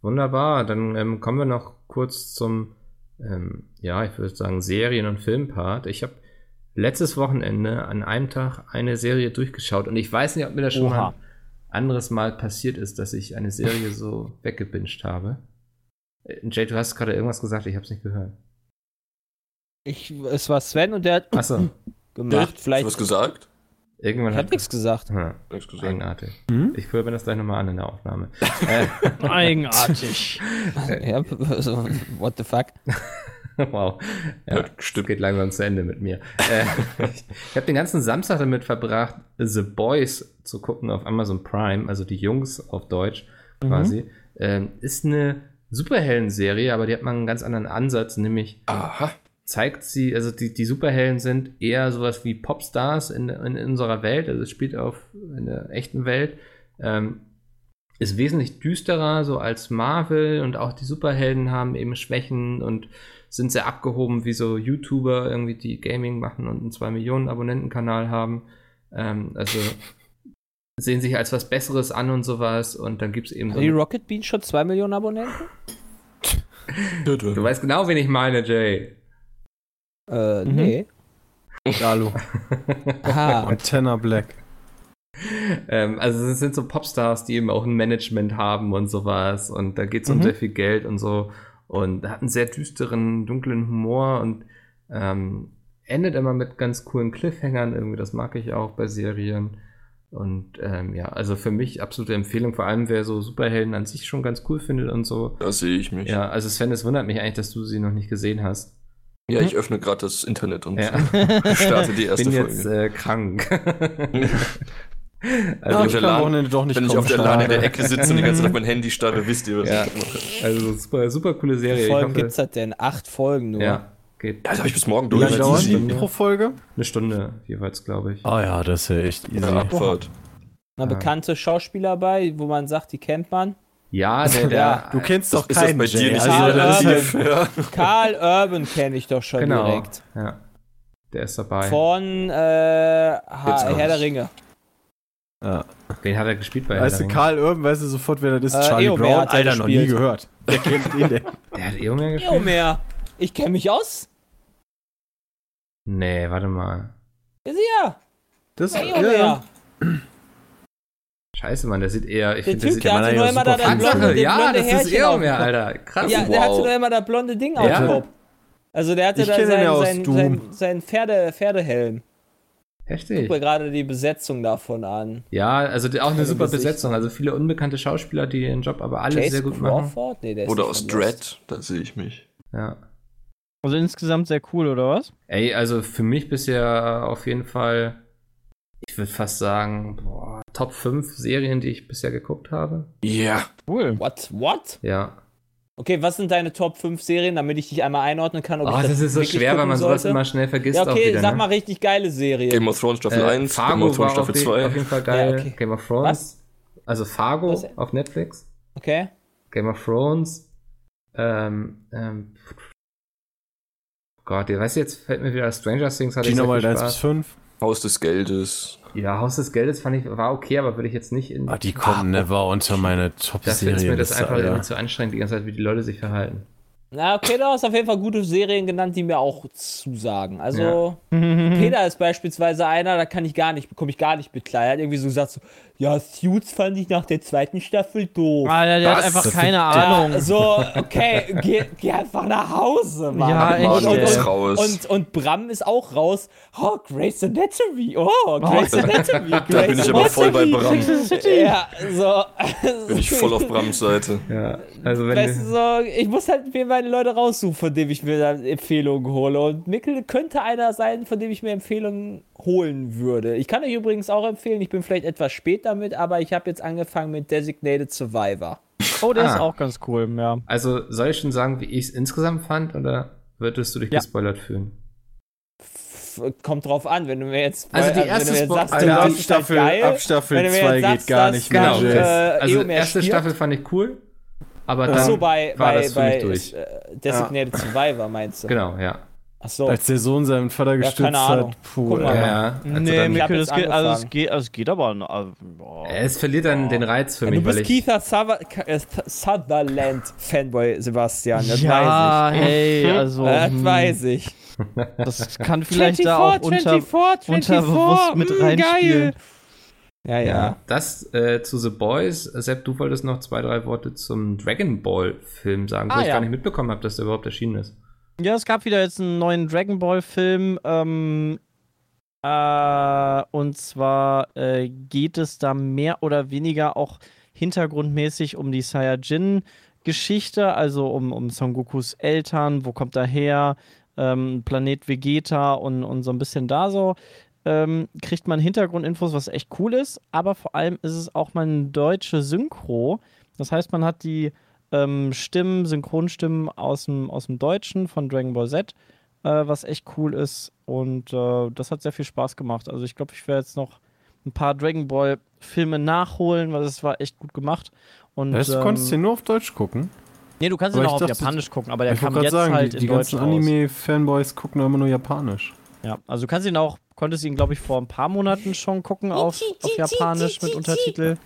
wunderbar. Dann ähm, kommen wir noch kurz zum, ähm, ja, ich würde sagen, Serien- und Filmpart. Ich habe letztes Wochenende an einem Tag eine Serie durchgeschaut und ich weiß nicht, ob mir das schon Oha. mal ein anderes Mal passiert ist, dass ich eine Serie so weggebinged habe. Äh, Jay, du hast gerade irgendwas gesagt, ich habe es nicht gehört. Ich, es war Sven und der hat Achso, gemacht. Hast du Vielleicht. was gesagt? Irgendwann Ich hab nichts gesagt. Hm, Nichts gesagt. eigenartig. Hm? Ich höre mir das gleich nochmal an in der Aufnahme. äh, Eigenartig. ja, so, what the fuck? wow. Ja, Ja, stimmt. geht langsam zu Ende mit mir. äh, ich habe den ganzen Samstag damit verbracht, The Boys zu gucken auf Amazon Prime, also die Jungs auf Deutsch quasi. Ähm, ist eine Superhelden-Serie, aber die hat mal einen ganz anderen Ansatz, nämlich Aha. Zeigt sie, also die, die Superhelden sind eher sowas wie Popstars in, in unserer Welt, also es spielt auf in der echten Welt, ähm, ist wesentlich düsterer so als Marvel und auch die Superhelden haben eben Schwächen und sind sehr abgehoben wie so YouTuber irgendwie, die Gaming machen und einen 2 Millionen Abonnentenkanal haben. Ähm, also sehen sich als was Besseres an und sowas und dann gibt es eben so Die Rocket Beans schon 2 Millionen Abonnenten? Du weißt genau, wen ich meine, Jay. Äh, Mhm. nee. Dalu. Aha. Antenna Black. ähm, also es sind so Popstars, die eben auch ein Management haben und sowas und da geht es um Mhm. sehr viel Geld und so und hat einen sehr düsteren, dunklen Humor und ähm, endet immer mit ganz coolen Cliffhangern irgendwie, das mag ich auch bei Serien und ähm, ja, also für mich absolute Empfehlung, vor allem wer so Superhelden an sich schon ganz cool findet und so. Da sehe ich mich. Ja, also Sven, es wundert mich eigentlich, dass du sie noch nicht gesehen hast. Ja, ich öffne gerade das Internet und Ja. starte die erste Bin Folge. jetzt äh, krank. Ja, also, ich der kann Laden- Wochenende doch nicht Wenn ich auf der Lade in der. Ecke sitze und die ganze Zeit auf mein Handy starre, wisst ihr, was Ja. ich mache. also super, super coole Serie. Wie Folgen ich hoffe, gibt's das denn? Acht Folgen nur. Ja, geht Ja, das habe ich bis morgen Wie lange durch. dauern Easy. die pro Folge? eine Stunde jeweils, glaube ich. Ah ja, das ist ja echt easy. Ja, Abfahrt. Na, Ja. bekannte Schauspieler bei, wo man sagt, die kennt man. Ja, der, der Ja, Du kennst doch Ist das keinen bei dir Jay. nicht Karl Also, relativ? Ja. Karl Urban kenne ich doch schon genau. direkt. Ja, der ist dabei. Von äh, Herr der Ringe. ja. Wen hat er gespielt bei Weißt du, der Karl Urban, weißt du sofort, wer das ist? Äh, Charlie Eomer Brown? hat er Alter, noch nie gehört. Wer kennt ihn denn? Ringe? Der hat Eomer gespielt? Eomer. Ich kenne mich aus. Nee, warte mal. Ist ja. Das, Eomer. Scheiße, Mann, der sieht eher. Ich Der finde, der Typ, sieht der hatte nur immer da blonde, ja, blonde das ist Härchen auf dem Eomer, Kopf. Alter. Krass. Ja, der hatte wow. nur immer das blonde Ding auf Ja. dem Kopf. Also der hatte Ich da seinen, seinen, seinen, seinen Pferde, Pferdehelm. Heftig. Guck mir gerade die Besetzung davon an. Ja, also die- auch eine super Gesichter. Besetzung. Also viele unbekannte Schauspieler, die ihren Job aber alle sehr gut machen. Crawford? Nee, der ist Oder aus. Dread, da sehe ich mich. Ja. Also insgesamt sehr cool, oder was? Ey, also für mich bisher auf jeden Fall, ich würde fast sagen, boah, Top 5 Serien, die ich bisher geguckt habe. Ja. Cool. What? What? Ja. Okay, was sind deine Top 5 Serien, damit ich dich einmal einordnen kann? Ob Oh, ich das ist so schwer, weil man sowas sollte? immer schnell vergisst Ja, auch okay, wieder. sag ne? mal richtig geile Serie. Game of Thrones Staffel Äh, 1, Game Fargo of Thrones auf, Staffel die, 2. auf jeden Fall geil. Ja, okay. Game of Thrones. Also Fargo Was? auf Netflix. Okay. Game of Thrones. Ähm, ähm, Gott, ihr weißt jetzt, fällt mir wieder Stranger Things hatte nochmal viel 1 bis Spaß. 5. Haus des Geldes. Ja, Haus des Geldes fand ich, war okay, aber würde ich jetzt nicht in. Ah, die kommen never unter meine Dafür ist Top-Serie. mir das einfach irgendwie zu anstrengend, die ganze Zeit, wie die Leute sich verhalten. Na, okay, du hast auf jeden Fall gute Serien genannt, die mir auch zusagen. Also, Peter ist beispielsweise einer, da kann ich gar nicht, bekomme ich gar nicht mit klar. Er hat irgendwie so gesagt, so, ja, Suits fand ich nach der zweiten Staffel doof. Alter, der hat Was? einfach Das keine Ja, Ahnung. so, okay, geh, geh einfach nach Hause, Mann. Ja, echt, und, und, raus. und, und Bram ist auch raus. Oh, Grey's Anatomy. Oh, Grey's Anatomy. Da bin ich aber voll bei Bram. Ja, so. Bin ich voll auf Brams Seite. Ja, also wenn Weißt du, so, ich muss halt mir meine Leute raussuchen, von denen ich mir dann Empfehlungen hole. Und Mickel könnte einer sein, von dem ich mir Empfehlungen holen würde. Ich kann euch übrigens auch empfehlen, ich bin vielleicht etwas spät damit, aber ich habe jetzt angefangen mit Designated Survivor. Oh, der ist Ah. auch ganz cool, ja. also soll ich schon sagen, wie ich es insgesamt fand, oder würdest du dich Ja. gespoilert fühlen? Kommt drauf an, wenn du mir jetzt, Also die erste sagst, Alter, ab Staffel- geil, ab Staffel wenn du mir zwei jetzt geht sagst, gar nicht mehr, dann, Genau. Äh, also erste stirbt. Staffel fand ich cool, aber dann so, bei, war bei, das für bei mich durch. äh, Designated Survivor meinst du? Genau, ja. Ach so. Als der Sohn seinen Vater gestützt keine Ahnung. hat. Puh, Guck mal. Ja, ja. Also nee, Mikkel, das geht, also es geht, also es geht aber. äh, boah. es verliert dann den Reiz für Ja, mich, du weil bist ich Keith Suther äh, Sutherland-Fanboy, Sebastian. Das ja, weiß ich. hey, also. Das hm, weiß ich. Das kann vielleicht da auch unter, 24, unterbewusst mit mm, reinspielen. Ja, ja. Ja, das äh, zu The Boys. Sepp, du wolltest noch zwei, drei Worte zum Dragon Ball Film sagen, wo Ah, ich ja. gar nicht mitbekommen habe, dass der überhaupt erschienen ist. Ja, es gab wieder jetzt einen neuen Dragon Ball Film. Ähm, äh, und zwar äh, geht es da mehr oder weniger auch hintergrundmäßig um die Saiyajin-Geschichte, also um, um Son Gokus Eltern, wo kommt er her, ähm, Planet Vegeta und, und so ein bisschen da so. Ähm, kriegt man Hintergrundinfos, was echt cool ist, aber vor allem ist es auch mal eine deutsche Synchro. Das heißt, man hat die ähm, Stimmen, Synchronstimmen aus dem, aus dem Deutschen von Dragon Ball Z, äh, was echt cool ist. Und äh, das hat sehr viel Spaß gemacht. Also ich glaube, ich werde jetzt noch ein paar Dragon Ball Filme nachholen, weil es war echt gut gemacht. Und, Das, du ähm, konntest den nur auf Deutsch gucken. nee, du kannst ihn auch auf dachte, Japanisch gucken, aber der ich kam jetzt sagen, halt die, in die Deutsch ganzen. Anime-Fanboys gucken immer nur Japanisch. Ja, also du kannst ihn auch, konntest ihn, glaube ich, vor ein paar Monaten schon gucken auf, auf Japanisch mit Untertitel.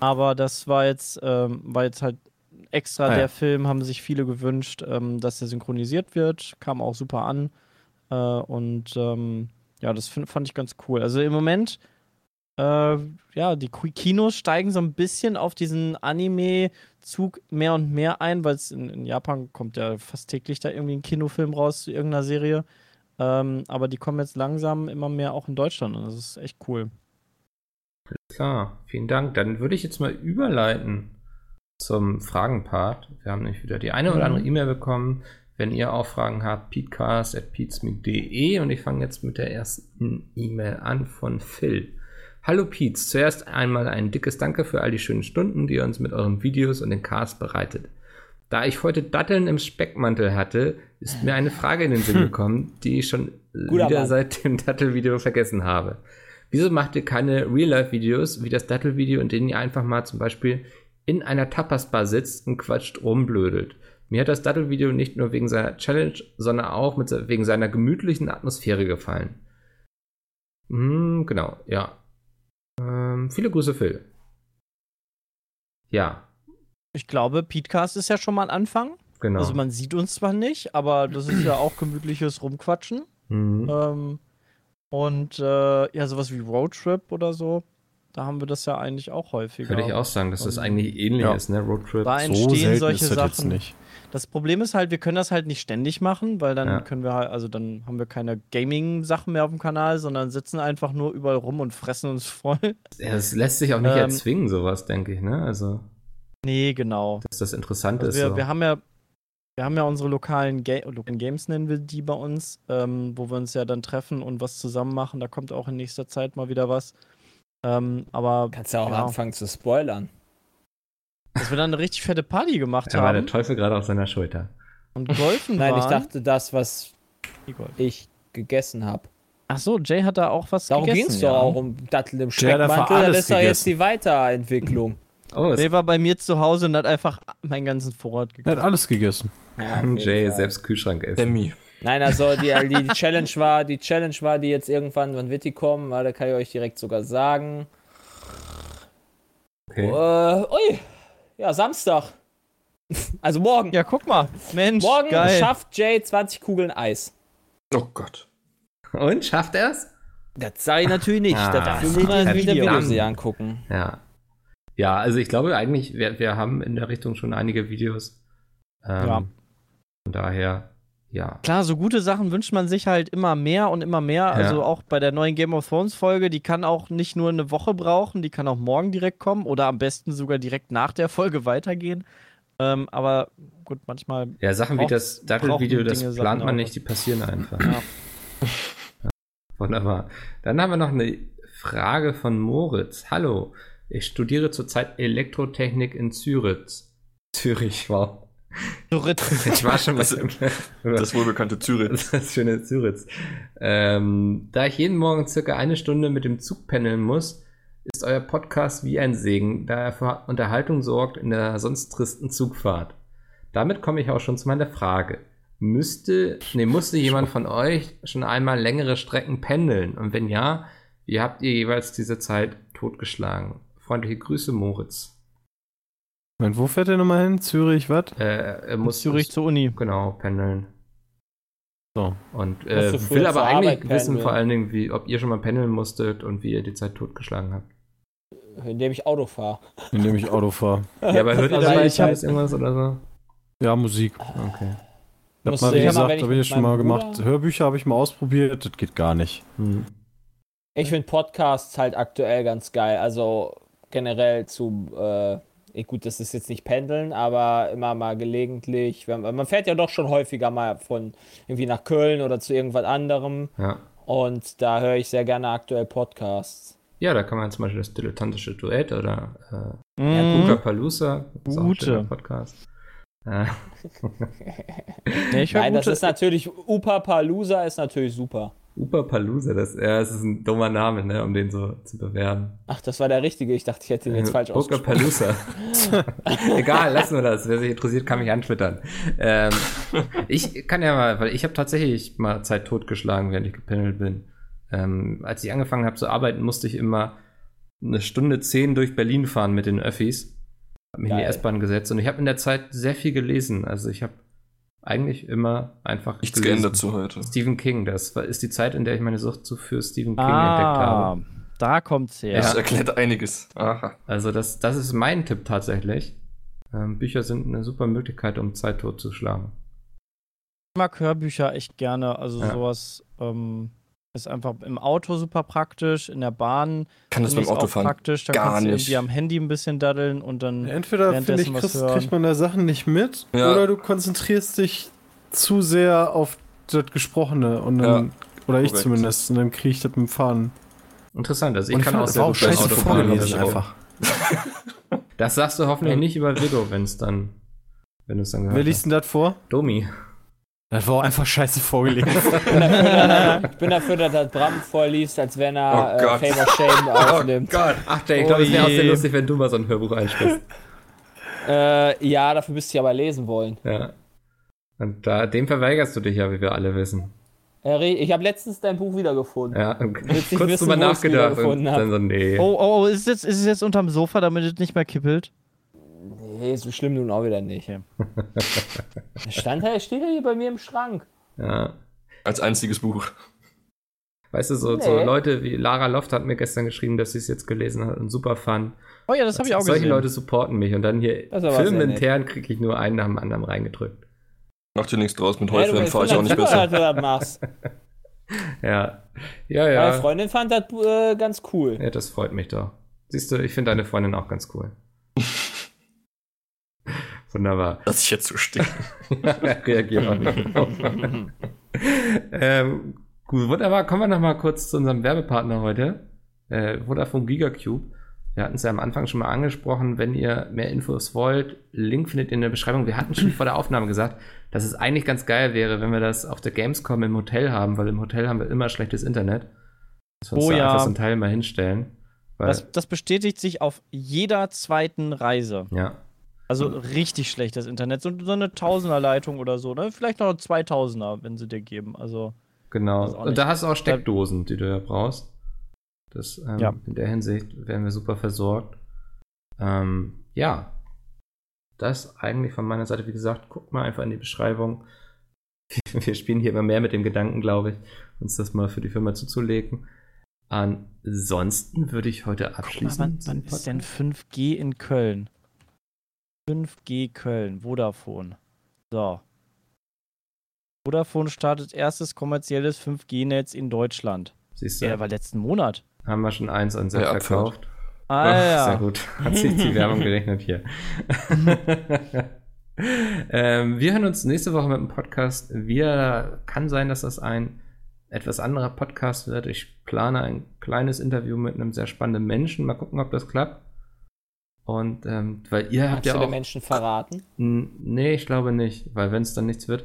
Aber das war jetzt, ähm, war jetzt halt extra Ah, ja. der Film, haben sich viele gewünscht, ähm, dass er synchronisiert wird. Kam auch super an. Äh, und ähm, ja, das find, fand ich ganz cool. Also im Moment, äh, ja, die Ki- Kinos steigen so ein bisschen auf diesen Anime-Zug mehr und mehr ein, weil es in, in Japan kommt ja fast täglich da irgendwie ein Kinofilm raus zu irgendeiner Serie. Ähm, aber die kommen jetzt langsam immer mehr auch in Deutschland und das ist echt cool. Klar, vielen Dank. Dann würde ich jetzt mal überleiten zum Fragenpart. Wir haben nämlich wieder die eine oder andere E-Mail bekommen. Wenn ihr auch Fragen habt, peatcast.peatsmeet.de und ich fange jetzt mit der ersten E-Mail an von Phil. Hallo Pietz, zuerst einmal ein dickes Danke für all die schönen Stunden, die ihr uns mit euren Videos und den Cast bereitet. Da ich heute Datteln im Speckmantel hatte, ist mir eine Frage in den Sinn gekommen, die ich schon Guter wieder Mann. seit dem Dattelvideo vergessen habe. Wieso macht ihr keine Real-Life-Videos wie das Dattelvideo, in denen ihr einfach mal zum Beispiel in einer Tapas-Bar sitzt und quatscht rumblödelt? Mir hat das Dattelvideo nicht nur wegen seiner Challenge, sondern auch mit, wegen seiner gemütlichen Atmosphäre gefallen. Hm, genau, ja. Ähm, viele Grüße, Phil. Ja, Ich glaube, Petecast ist ja schon mal ein Anfang. Genau. Also man sieht uns zwar nicht, aber das ist ja auch gemütliches Rumquatschen. Mhm. Ähm, und äh, ja, sowas wie Roadtrip oder so, da haben wir das ja eigentlich auch häufiger. Würde ich auch sagen, dass das eigentlich ähnlich Ja. ist, ne? Roadtrip. Da So entstehen selten solche ist das jetzt Sachen. nicht. Das Problem ist halt, wir können das halt nicht ständig machen, weil dann Ja. können wir halt, also dann haben wir keine Gaming-Sachen mehr auf dem Kanal, sondern sitzen einfach nur überall rum und fressen uns voll. Ja, Das lässt sich auch nicht Ähm, erzwingen, sowas, denke ich, ne? Also, Nee, genau. dass das interessant Also ist. wir, so. wir haben ja wir haben ja unsere lokalen Ga lokalen Games, nennen wir die bei uns, ähm, wo wir uns ja dann treffen und was zusammen machen. Da kommt auch in nächster Zeit mal wieder was. Ähm, aber Kannst ja auch Ja. anfangen zu spoilern. dass wir dann eine richtig fette Party gemacht er war der haben Teufel gerade auf seiner Schulter. und golfen Nein, ich waren. dachte das, was ich gegessen habe. Ach so, Jay hat da auch was Darum ging gegessen. es ja. doch auch um Dattel im Speckmantel. Das ist doch jetzt die Weiterentwicklung. Oh, Jay war bei mir zu Hause und hat einfach meinen ganzen Vorrat Er hat gegessen. alles gegessen. Ja, Jay Fall. selbst Kühlschrank essen. Demi. Nein, also die, die Challenge war, die Challenge war, die jetzt irgendwann, wann wird die kommen? Da kann ich euch direkt sogar sagen. Okay. Äh, ui, ja, Samstag. Also morgen. Ja, guck mal. Mensch, morgen geil. schafft Jay 20 Kugeln Eis. Oh Gott. Und schafft er es? Das ich natürlich nicht. Ah, Dafür muss man wieder. Videos angucken. Ja. Ja, also ich glaube eigentlich, wir, wir haben in der Richtung schon einige Videos. Ähm, Ja. Von daher, ja. Klar, so gute Sachen wünscht man sich halt immer mehr und immer mehr. Also auch bei der neuen Game of Thrones Folge, die kann auch nicht nur eine Woche brauchen, die kann auch morgen direkt kommen oder am besten sogar direkt nach der Folge weitergehen. Ähm, aber gut, manchmal. Ja, Sachen wie das brauchen das Dinge plant man nicht, die passieren einfach. Ja. Wunderbar. Dann haben wir noch eine Frage von Moritz. Hallo, ich studiere zurzeit Elektrotechnik in Zürich. Zürich, wow. Ich war schon mal Das- Das wohlbekannte Zürich. Das schöne Zürich. Ähm, da ich jeden Morgen circa eine Stunde mit dem Zug pendeln muss, ist euer Podcast wie ein Segen, da er für Unterhaltung sorgt in der sonst tristen Zugfahrt. Damit komme ich auch schon zu meiner Frage. Müsste, nee, musste jemand von euch schon einmal längere Strecken pendeln? Und wenn ja, wie habt ihr jeweils diese Zeit totgeschlagen? Freundliche Grüße, Moritz. Moment, wo fährt der nochmal hin? Zürich, was? Äh, er muss Zürich zur Uni. genau pendeln. So. Und äh, will aber eigentlich Arbeit wissen, pendeln. vor allen Dingen, wie, ob ihr schon mal pendeln musstet und wie ihr die Zeit totgeschlagen habt. Indem ich Auto fahre. Indem ich Auto fahre. Ja, aber hört ihr Also dabei ich hab- Scheiß irgendwas oder so? Ja, Musik. Okay. Ich hab mal, wie gesagt, ich habe ich schon meinem mal Bruder- gemacht. Hörbücher habe ich mal ausprobiert, das geht gar nicht. Hm. Ich finde Podcasts halt aktuell ganz geil. Also generell zu, äh, gut, das ist jetzt nicht pendeln, aber immer mal gelegentlich. Wenn, man fährt ja doch schon häufiger mal von irgendwie nach Köln oder zu irgendwas anderem. Ja. Und da höre ich sehr gerne aktuell Podcasts. ja, da kann man zum Beispiel das dilettantische Duett oder äh, ist auch ein Gute. Podcast. Äh, Nee, Nein, das ist natürlich, Upa Palooza ist natürlich super. Upa Palooza, das, ja, das ist ein dummer Name, ne, um den so zu bewerben. Ach, das war der richtige. Ich dachte, ich hätte ihn jetzt falsch ausgesprochen. Egal, lassen wir das. Wer sich interessiert, kann mich antwittern. Ähm, ich kann ja mal, weil ich habe tatsächlich mal Zeit totgeschlagen, während ich gependelt bin. Ähm, als ich angefangen habe zu arbeiten, musste ich immer eine Stunde zehn durch Berlin fahren mit den Öffis. Hab mich in die Geil. S-Bahn gesetzt und ich habe in der Zeit sehr viel gelesen. Also ich habe eigentlich immer einfach Nichts geändert zu heute. Stephen King, das war, ist die Zeit, in der ich meine Sucht zu für Stephen King entdeckt ah, habe. da kommt's her. Das Ja. erklärt einiges. Aha. Also das, das ist mein Tipp tatsächlich. Ähm, Bücher sind eine super Möglichkeit, um Zeit totzuschlagen. Ich mag Hörbücher echt gerne. Also Ja. sowas ähm, ist einfach im Auto super praktisch, in der Bahn Kann das beim Autofahren praktisch. Da gar kannst du nicht. irgendwie am Handy ein bisschen daddeln und dann. Entweder finde ich, kriegst, kriegt man da Sachen nicht mit, Ja. oder du konzentrierst dich zu sehr auf das Gesprochene und dann, Ja, oder ich korrekt. zumindest, und dann kriege ich das mit dem Fahren. Interessant, also ich und kann fand, auch sehr gut scheiße Autofahren vorgelesen einfach. Das sagst du hoffentlich nicht über Vigo, wenn es dann, wenn du es dann gehört Wer liest denn das vor? Domi. Das war auch einfach scheiße vorgelesen. Ich bin dafür, dass das Bram vorliest, als wenn er Oh äh. Favor Shame aufnimmt. Gott, ach Jay, ich glaube, es wäre auch sehr lustig, wenn du mal so ein Hörbuch einsprichst. Äh, ja, dafür müsst ihr aber lesen wollen. ja. Und da, dem verweigerst du dich ja, wie wir alle wissen. Harry, ich habe letztens dein Buch wiedergefunden. Ja, kurz wissen, drüber nachgedacht und dann so, nee. Oh, oh, oh, ist es jetzt, ist es jetzt unterm Sofa, damit es nicht mehr kippelt? Nee, so schlimm nun auch wieder nicht. Okay. Stand er, steht er hier bei mir im Schrank. Ja. Als einziges Buch. Weißt du, so, so Nee. Leute wie Lara Loft hat mir gestern geschrieben, dass sie es jetzt gelesen hat und super fand. Oh ja, das habe ich auch Solche gesehen. Leute supporten mich und dann hier filmintern kriege ich nur einen nach dem anderen reingedrückt. Mach dir nichts draus, mit Ja, bist fahre ich auch nicht besser. dass du das machst. Ja. Ja, Meine ja. Freundin fand das äh, ganz cool. Ja, das freut mich doch. Siehst du, ich finde deine Freundin auch ganz cool. Wunderbar. Lass ich jetzt so stehen. Reagiert auch nicht. ähm, gut, wunderbar. Kommen wir noch mal kurz zu unserem Werbepartner heute. Äh, Vodafone Gigacube. Wir hatten es ja am Anfang schon mal angesprochen. Wenn ihr mehr Infos wollt, Link findet ihr in der Beschreibung. Wir hatten schon vor der Aufnahme gesagt, dass es eigentlich ganz geil wäre, wenn wir das auf der Gamescom im Hotel haben, weil im Hotel haben wir immer schlechtes Internet. Dass wir uns Oh da ja. einfach so ein Teil mal hinstellen. Weil, Das, das bestätigt sich auf jeder zweiten Reise. ja. Also richtig schlechtes Internet. So, so eine Tausenderleitung oder so, ne? Vielleicht noch 2000er, wenn sie dir geben. Also, Genau. Und da hast du auch Steckdosen, die du ja brauchst. Das, ähm, Ja. In der Hinsicht werden wir super versorgt. Ähm, ja. Das eigentlich von meiner Seite, wie gesagt, guckt mal einfach in die Beschreibung. Wir spielen hier immer mehr mit dem Gedanken, glaube ich, uns das mal für die Firma zuzulegen. Ansonsten würde ich heute guck mal, abschließen. wann, wann ist denn 5G in Köln? 5G Köln, Vodafone. So. Vodafone startet erstes kommerzielles 5G-Netz in Deutschland. Siehst du, Ja, war letzten Monat. haben wir schon eins an Sepp Ja, verkauft. Ah, Ach, ja. Sehr gut. Hat sich die Werbung gerechnet hier. ähm, wir hören uns nächste Woche mit dem Podcast. Wir kann sein, dass das ein etwas anderer Podcast wird. Ich plane ein kleines Interview mit einem sehr spannenden Menschen. Mal gucken, ob das klappt. Und ähm, weil ihr habt Hast ja du auch. den Menschen verraten? Nee, ich glaube nicht, weil wenn es dann nichts wird,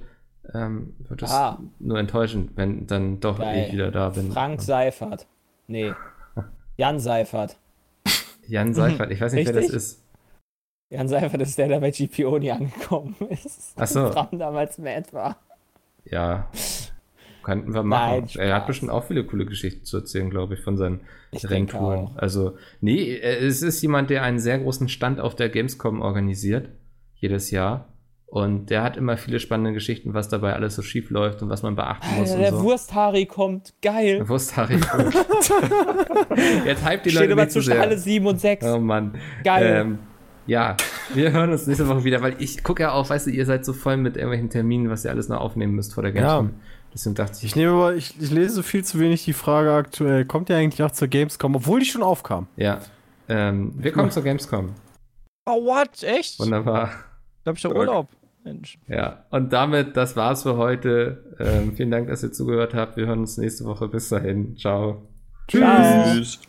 ähm, wird es Ah. nur enttäuschend, wenn dann doch Geil. ich wieder da bin. Frank Seifert. Nee. Jan Seifert. Jan Seifert, ich weiß nicht, wer das Richtig? ist. Jan Seifert ist der, der bei GPO nie angekommen ist. Ach so. Damals mad war. Ja, könnten wir machen. Nein, er hat bestimmt auch viele coole Geschichten zu erzählen, glaube ich, von seinen Ich denke Renntouren. auch. Also, nee, äh, es ist jemand, der einen sehr großen Stand auf der Gamescom organisiert, jedes Jahr. Und der hat immer viele spannende Geschichten, was dabei alles so schief läuft und was man beachten muss Alter, und der so. Wursthari kommt. Geil. Wurstharry. Jetzt hype die Steht Leute immer nicht zu zwischen sehr. alle 7 und 6. Oh Mann. Geil. Ähm, ja, wir hören uns nächste Woche wieder, weil ich gucke ja auch, weißt du, ihr seid so voll mit irgendwelchen Terminen, was ihr alles noch aufnehmen müsst vor der Ja. Deswegen dachte ich, Ich nehme aber, ich, ich lese viel zu wenig die Frage aktuell, kommt ihr eigentlich auch zur Gamescom, obwohl die schon aufkam? ja. Ähm, wir kommen zur Gamescom. Oh, what? Echt? Wunderbar. Da hab ich doch Urlaub. Mensch. Ja, und damit, das war's für heute. Ähm, vielen Dank, dass ihr zugehört habt. Wir hören uns nächste Woche. Bis dahin. Ciao. Ciao. Tschüss.